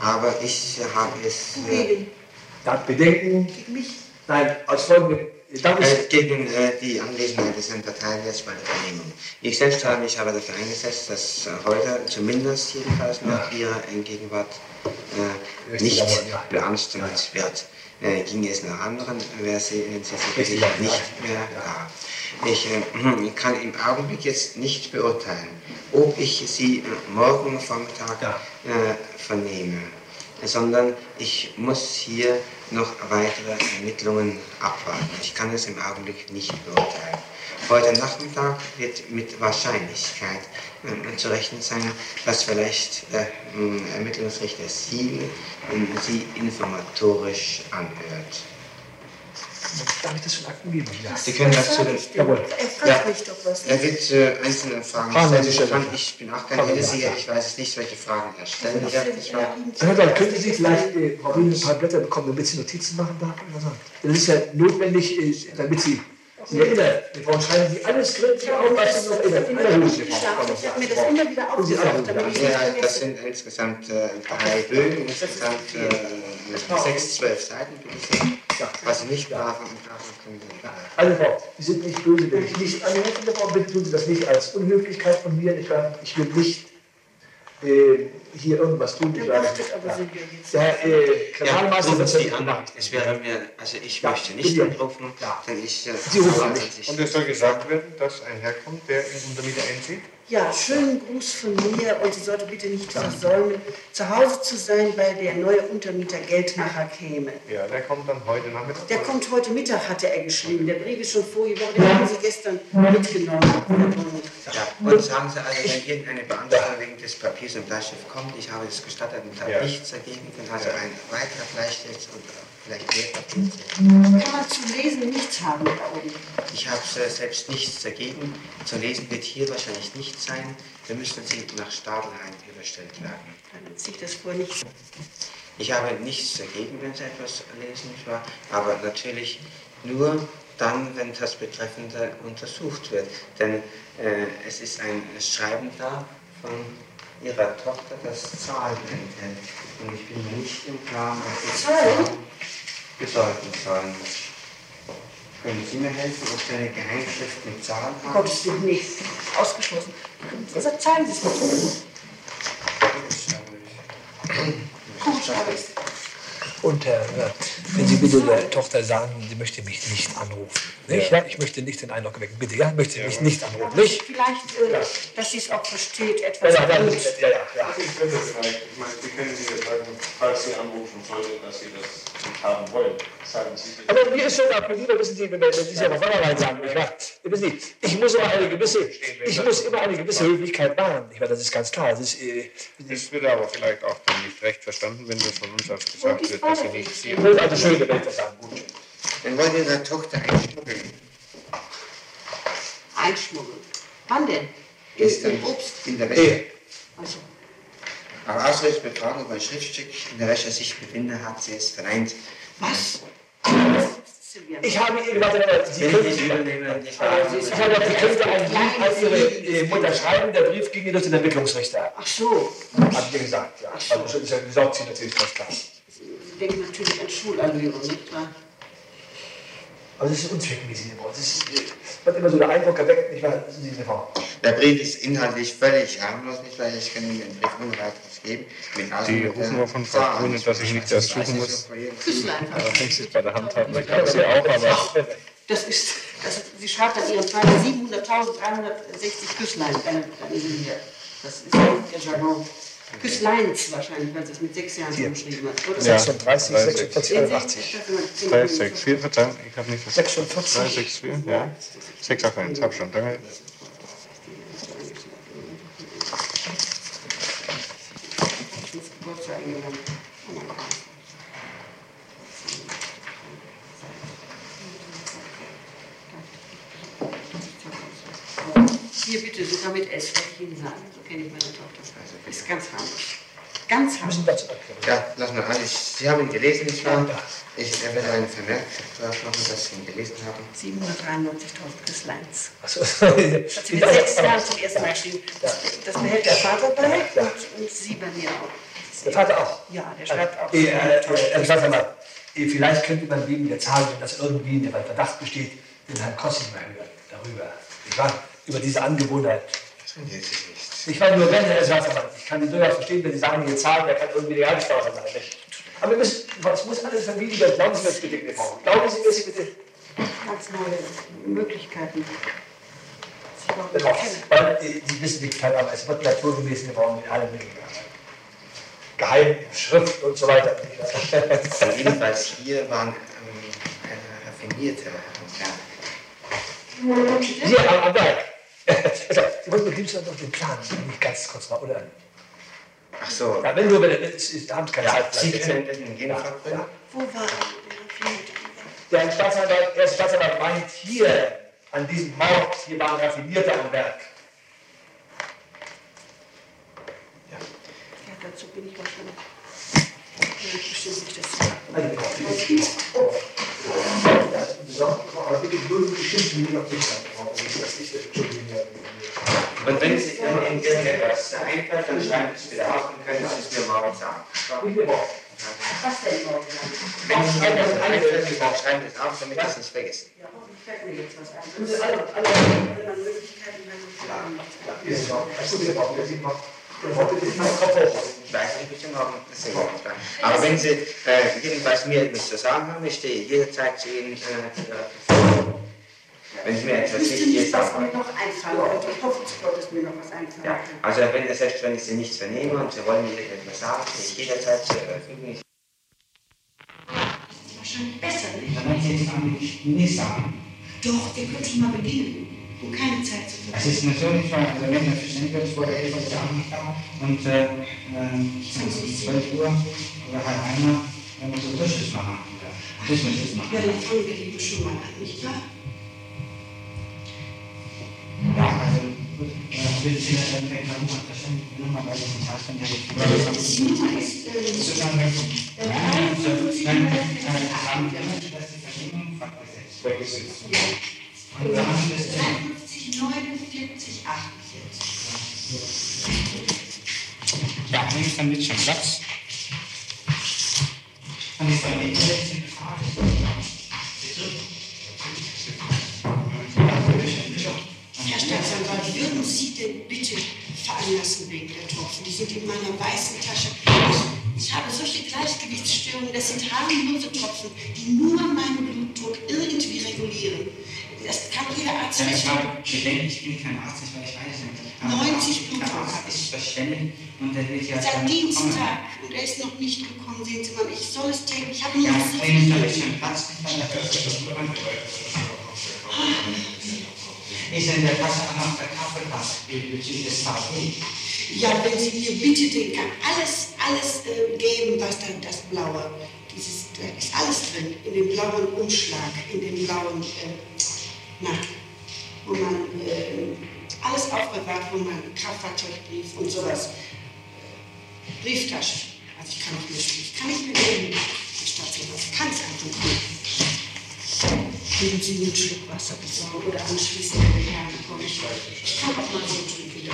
aber ich habe es äh, Wegen, Da hat Bedenken. gegen mich. Nein, aus folgendem. Darf äh, gegen äh, die Anwesenheit des Herrn Parteiwirts bei der Vernehmung. Ich selbst habe mich aber dafür eingesetzt, dass äh, heute zumindest jedenfalls noch Ihre Gegenwart äh, nicht beanstandet wird. Äh, ging es nach anderen, wäre sie, wären sie sicherlich nicht mehr da. Ich äh, [clears throat] kann im Augenblick jetzt nicht beurteilen, ob ich sie äh, morgen Vormittag äh, vernehme, sondern ich muss hier noch weitere Ermittlungen abwarten. Ich kann es im Augenblick nicht beurteilen. Heute Nachmittag wird mit Wahrscheinlichkeit äh, zu rechnen sein, dass vielleicht der äh, Ermittlungsrichter Siegel äh, Sie informatorisch anhört. Darf ich das schon Akten geben? Ja. Sie können das zu den? Jawohl. Er fragt Ja. mich doch was. Er wird äh, einzelne Fragen Fragen stellen. Sie Ich, kann, ich bin auch kein Sie Hellseher, ich weiß es nicht, welche Fragen er stellen wird. Ich war, Herr Gott, können Sie vielleicht äh, Frau ein paar Blätter bekommen, damit sie Notizen machen darf? Oder so? Das ist ja notwendig, äh, damit sie sich erinnern. Wir brauchen schreiben Sie alles gründlich auf, was Sie noch erinnern. Ich habe mir das immer wieder Sie aufgesagt, damit ich ja, das sind insgesamt äh, drei Bögen, insgesamt äh, sechs, zwölf Seiten, bin ich sagen. Was nicht brauchen, brauchen können Sie. Also Frau, Sie sind nicht böse, wenn ich nicht anrufe, Frau, bitte tun Sie das nicht als Unhöflichkeit von mir. Ich, war, ich will nicht äh, hier irgendwas tun. Ich war, wartet aber sind wir jetzt. äh, Ja, Sie das an. Es wäre mir, also ich Ja, möchte nicht bitte. anrufen, Ja. denn ich... Äh, Sie rufen an. ich- Und es soll gesagt werden, dass ein Herr kommt, der ihn unter Mieter einzieht? Ja, schönen Gruß von mir und sie sollte bitte nicht versäumen, zu Hause zu sein, weil der neue Untermieter Geldmacher käme. Ja, der kommt dann heute Nachmittag. Der kommt heute Mittag, hatte er geschrieben. Der Brief ist schon vorige Woche, den haben sie gestern mitgenommen. Ja, und sagen Sie also, wenn irgendeine Beantragung wegen des Papiers und Bleistift kommt, ich habe es gestattet und habe Ja. nichts dagegen, dann also ein weiterer Bleistift und vielleicht mehr Papier. Kann man zu lesen nichts haben da oben. Ich habe selbst nichts dagegen. Zu lesen wird hier wahrscheinlich nicht sein. Wir müssen Sie nach Stadelheim überstellt werden. Dann zieht das vor nicht. Ich habe nichts dagegen, wenn Sie etwas lesen, nicht wahr? aber natürlich nur dann, wenn das Betreffende untersucht wird. Denn äh, es ist ein Schreiben da von Ihrer Tochter, das Zahlen enthält. Und ich bin mir nicht im Klaren, was diese Zahlen? Zahlen bedeuten sollen. Können Sie mir helfen, ob Sie eine Geheimschrift mit Zahlen haben? Gottes Willen, nee, ausgeschlossen. Zeigen Sie es mal. Ich Und Herr, ja, wenn Sie bitte der Tochter sagen, sie möchte mich nicht anrufen. Nicht? Ja. Ich möchte nicht den Eindruck wecken. Bitte, ja, möchte mich nicht anrufen. Nicht? Vielleicht, äh, dass sie es auch versteht, Ja, etwas ja, ja, gut. ja, ja, ja. Ich könnte vielleicht, ich meine, Sie können Sie ja sagen, falls Sie anrufen sollte, dass Sie das nicht haben wollen. Sagen Sie bitte. Aber mir ist schon lieber wissen Sie, wenn wenn Sie es ja von vornherein sagen, wahr? Wissen Sie, ich muss immer eine gewisse, ich muss immer eine gewisse Höflichkeit wahren. Ich meine, das ist ganz klar. Das ist, äh, Es wird aber vielleicht auch dann nicht recht verstanden, wenn das von uns aus gesagt wird, dass Sie nicht Sie also schön, wenn ich das sagen. Gut. Dann wollen wir Ihrer Tochter einschmuggeln. Einschmuggeln. Wann denn? In dann Obst. in der Wäsche. Also, Aber außer es befragen, ob ein Schriftstück in der Wäsche sich befinde, hat sie es verneint. was? Silvia. ich habe ihr gesagt, aber Sie ich die habe gesagt, Sie könnte einen Brief an Ihre Mutter schreiben. Der Brief ging ihr durch den Ermittlungsrichter. Ach so, Hat mir gesagt, ja. Also, das ist ja gesagt, Sie natürlich ganz klar. Sie denken natürlich an Schulanhörung, nicht wahr? Aber das ist unzweckmäßig. Das ist, äh, wird immer so der Eindruck erweckt, nicht wahr? Wissen Sie, eine Frau. Der Brief ist inhaltlich völlig harmlos, nicht weil ich kann Ihnen den Brief weiteres geben. Die rufen wir von Frau. Grüne, dass ich nicht erst suchen muss. Küsslein. Wenn Sie es bei der Hand haben, dann kann ich Sie auch, aber Das ist, das, sie schreibt an ihrem Vater 700.360 Küsslein. Eine, eine Silvia. Das ist der Jargon. Küssleins wahrscheinlich, weil sie es mit sechs Jahren schon geschrieben hat. Oder? Ja. 36, 46, 81. 3, 6, 4, Verzeihung, ich habe nicht das. 46. 3, 6, 4, ja. 6, 8, 1, hab schon, danke. Gott sei Dank. Hier bitte, sogar mit S, wollte ich Ihnen sagen. So kenne ich meine Tochter. Ist ganz harmlos. Ganz abklären. Ja, lass mal an. Ich, Sie haben ihn gelesen, nicht wahr? Ich werde einen Vermerk drauf machen, dass Sie ihn gelesen haben. 793.000 Christleins. Achso. Das hat sie mit sechs Jahren zum ersten Mal geschrieben. Das, das behält der Vater bei Ja. und, und sie bei mir auch. Der Vater auch. Ja, der schreibt auch. Äh, äh, äh, ich sag mal, äh, vielleicht könnte man wegen der Zahl, wenn das irgendwie der Verdacht besteht, den Herrn Kossi mal hören darüber. Ich war über diese Angewohnheit. Das nicht. Ich meine nur, wenn Herr Schwarzmann, ich kann die durchaus verstehen, wenn Sie sagen, die Zahlen, der kann irgendwie die Herzstauer sein. Nicht? Aber wir müssen, es muss alles vermieden werden. Glauben Sie mir das bitte. Glauben Sie das bitte. Ganz neue Möglichkeiten. Sie Genau. kennen. Weil Sie wissen nicht, kein aber es wird naturgemäß brauchen mit allem möglichen Geheim, Schrift und so weiter. Also jedenfalls hier waren ähm, äh, raffinierte Herren. Hier am, am Werk. Also, Sie wollten mit Liebster noch den Plan, nicht ganz kurz mal, oder? Ach so. Ja, wenn nur, wenn es ist, da haben Sie keine Ja, Zeit. Genfer bringen. Ja. Wo war der raffinierte Der Staatsanwalt, der Staatsanwalt meint hier, an diesem Mord, hier waren Raffinierte am Werk. Ja, dazu bin ich wahrscheinlich. Ja, bestimmt nicht das. Also, aber bitte nur bestimmt nie auf mich Das ist Entschuldigung. Und wenn Sie wenn Ihnen irgendetwas einfällt, dann schreiben Sie es wieder auf und können Sie es mir morgen sagen. Was denn morgen? Wenn Ihnen irgendetwas einfällt, dann schreiben Sie es auf, damit ich es nicht vergesse. Ja, hoffentlich fällt mir jetzt was ein. Das ist alle, alle, alle Möglichkeiten, wenn Ich weiß nicht, ob ich morgen das sehen kann. Aber wenn Sie äh, jedenfalls mir etwas zu sagen haben, ich stehe jederzeit zu Ihnen äh, zur Verfügung. Wenn Sie mir Ich etwas Wichtiges nicht, was sagen mir noch einfallen könnte. Ich hoffe zu Gott, dass mir noch was einfallen Ja, also wenn es selbst wenn ich Sie nichts vernehme und Sie wollen mir etwas sagen, stehe ich jederzeit zur Verfügung. Ich Wahrscheinlich besser, nicht? Dann möchte ich jetzt eigentlich nicht sagen. Doch, ihr könnt schon mal beginnen. Und keine Zeit zu Es verlieren. ist natürlich schon, also wenn das verständlich wird, vor der 11 Uhr Abend da und äh, äh, 12 Uhr oder halb einer, wenn wir so Tischs machen. Tischs mit Tisch Ja, machen. dann fangen wir lieber schon mal an, nicht wahr? Ja, also gut, äh, will ich das dann direkt mal Nummer verständigen, die Nummer, weil ich nicht auswendig habe. Die Nummer ist, ähm, Zusammen mit äh, 51, Nein, äh, 48. haben wir nicht, das ist die Verschiebung von Des VW? Ja, wenn Sie mir bitte den Gang alles, alles äh, geben, was dann das Blaue, dieses, da ist alles drin, in dem blauen Umschlag, in dem blauen, äh, na, wo man äh, alles aufbewahrt, wo man Kraftfahrzeugbrief und sowas, Brieftasche, also ich kann nicht spielen, ich kann nicht anstatt sowas, kann es einfach nicht. Geben Sie mir einen Schluck Wasser besorgen oder anschließend, der Herr kommt. Ich kann auch mal so trinken?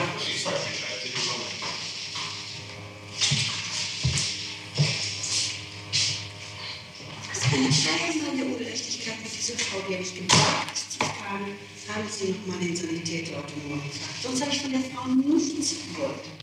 Das ist eine einmalige Ungerechtigkeit mit dieser Frau, die habe ich gebraucht zu fragen, haben Sie noch mal den Sanitäter heute Morgen gefragt. Sonst habe ich von der Frau nichts gewollt.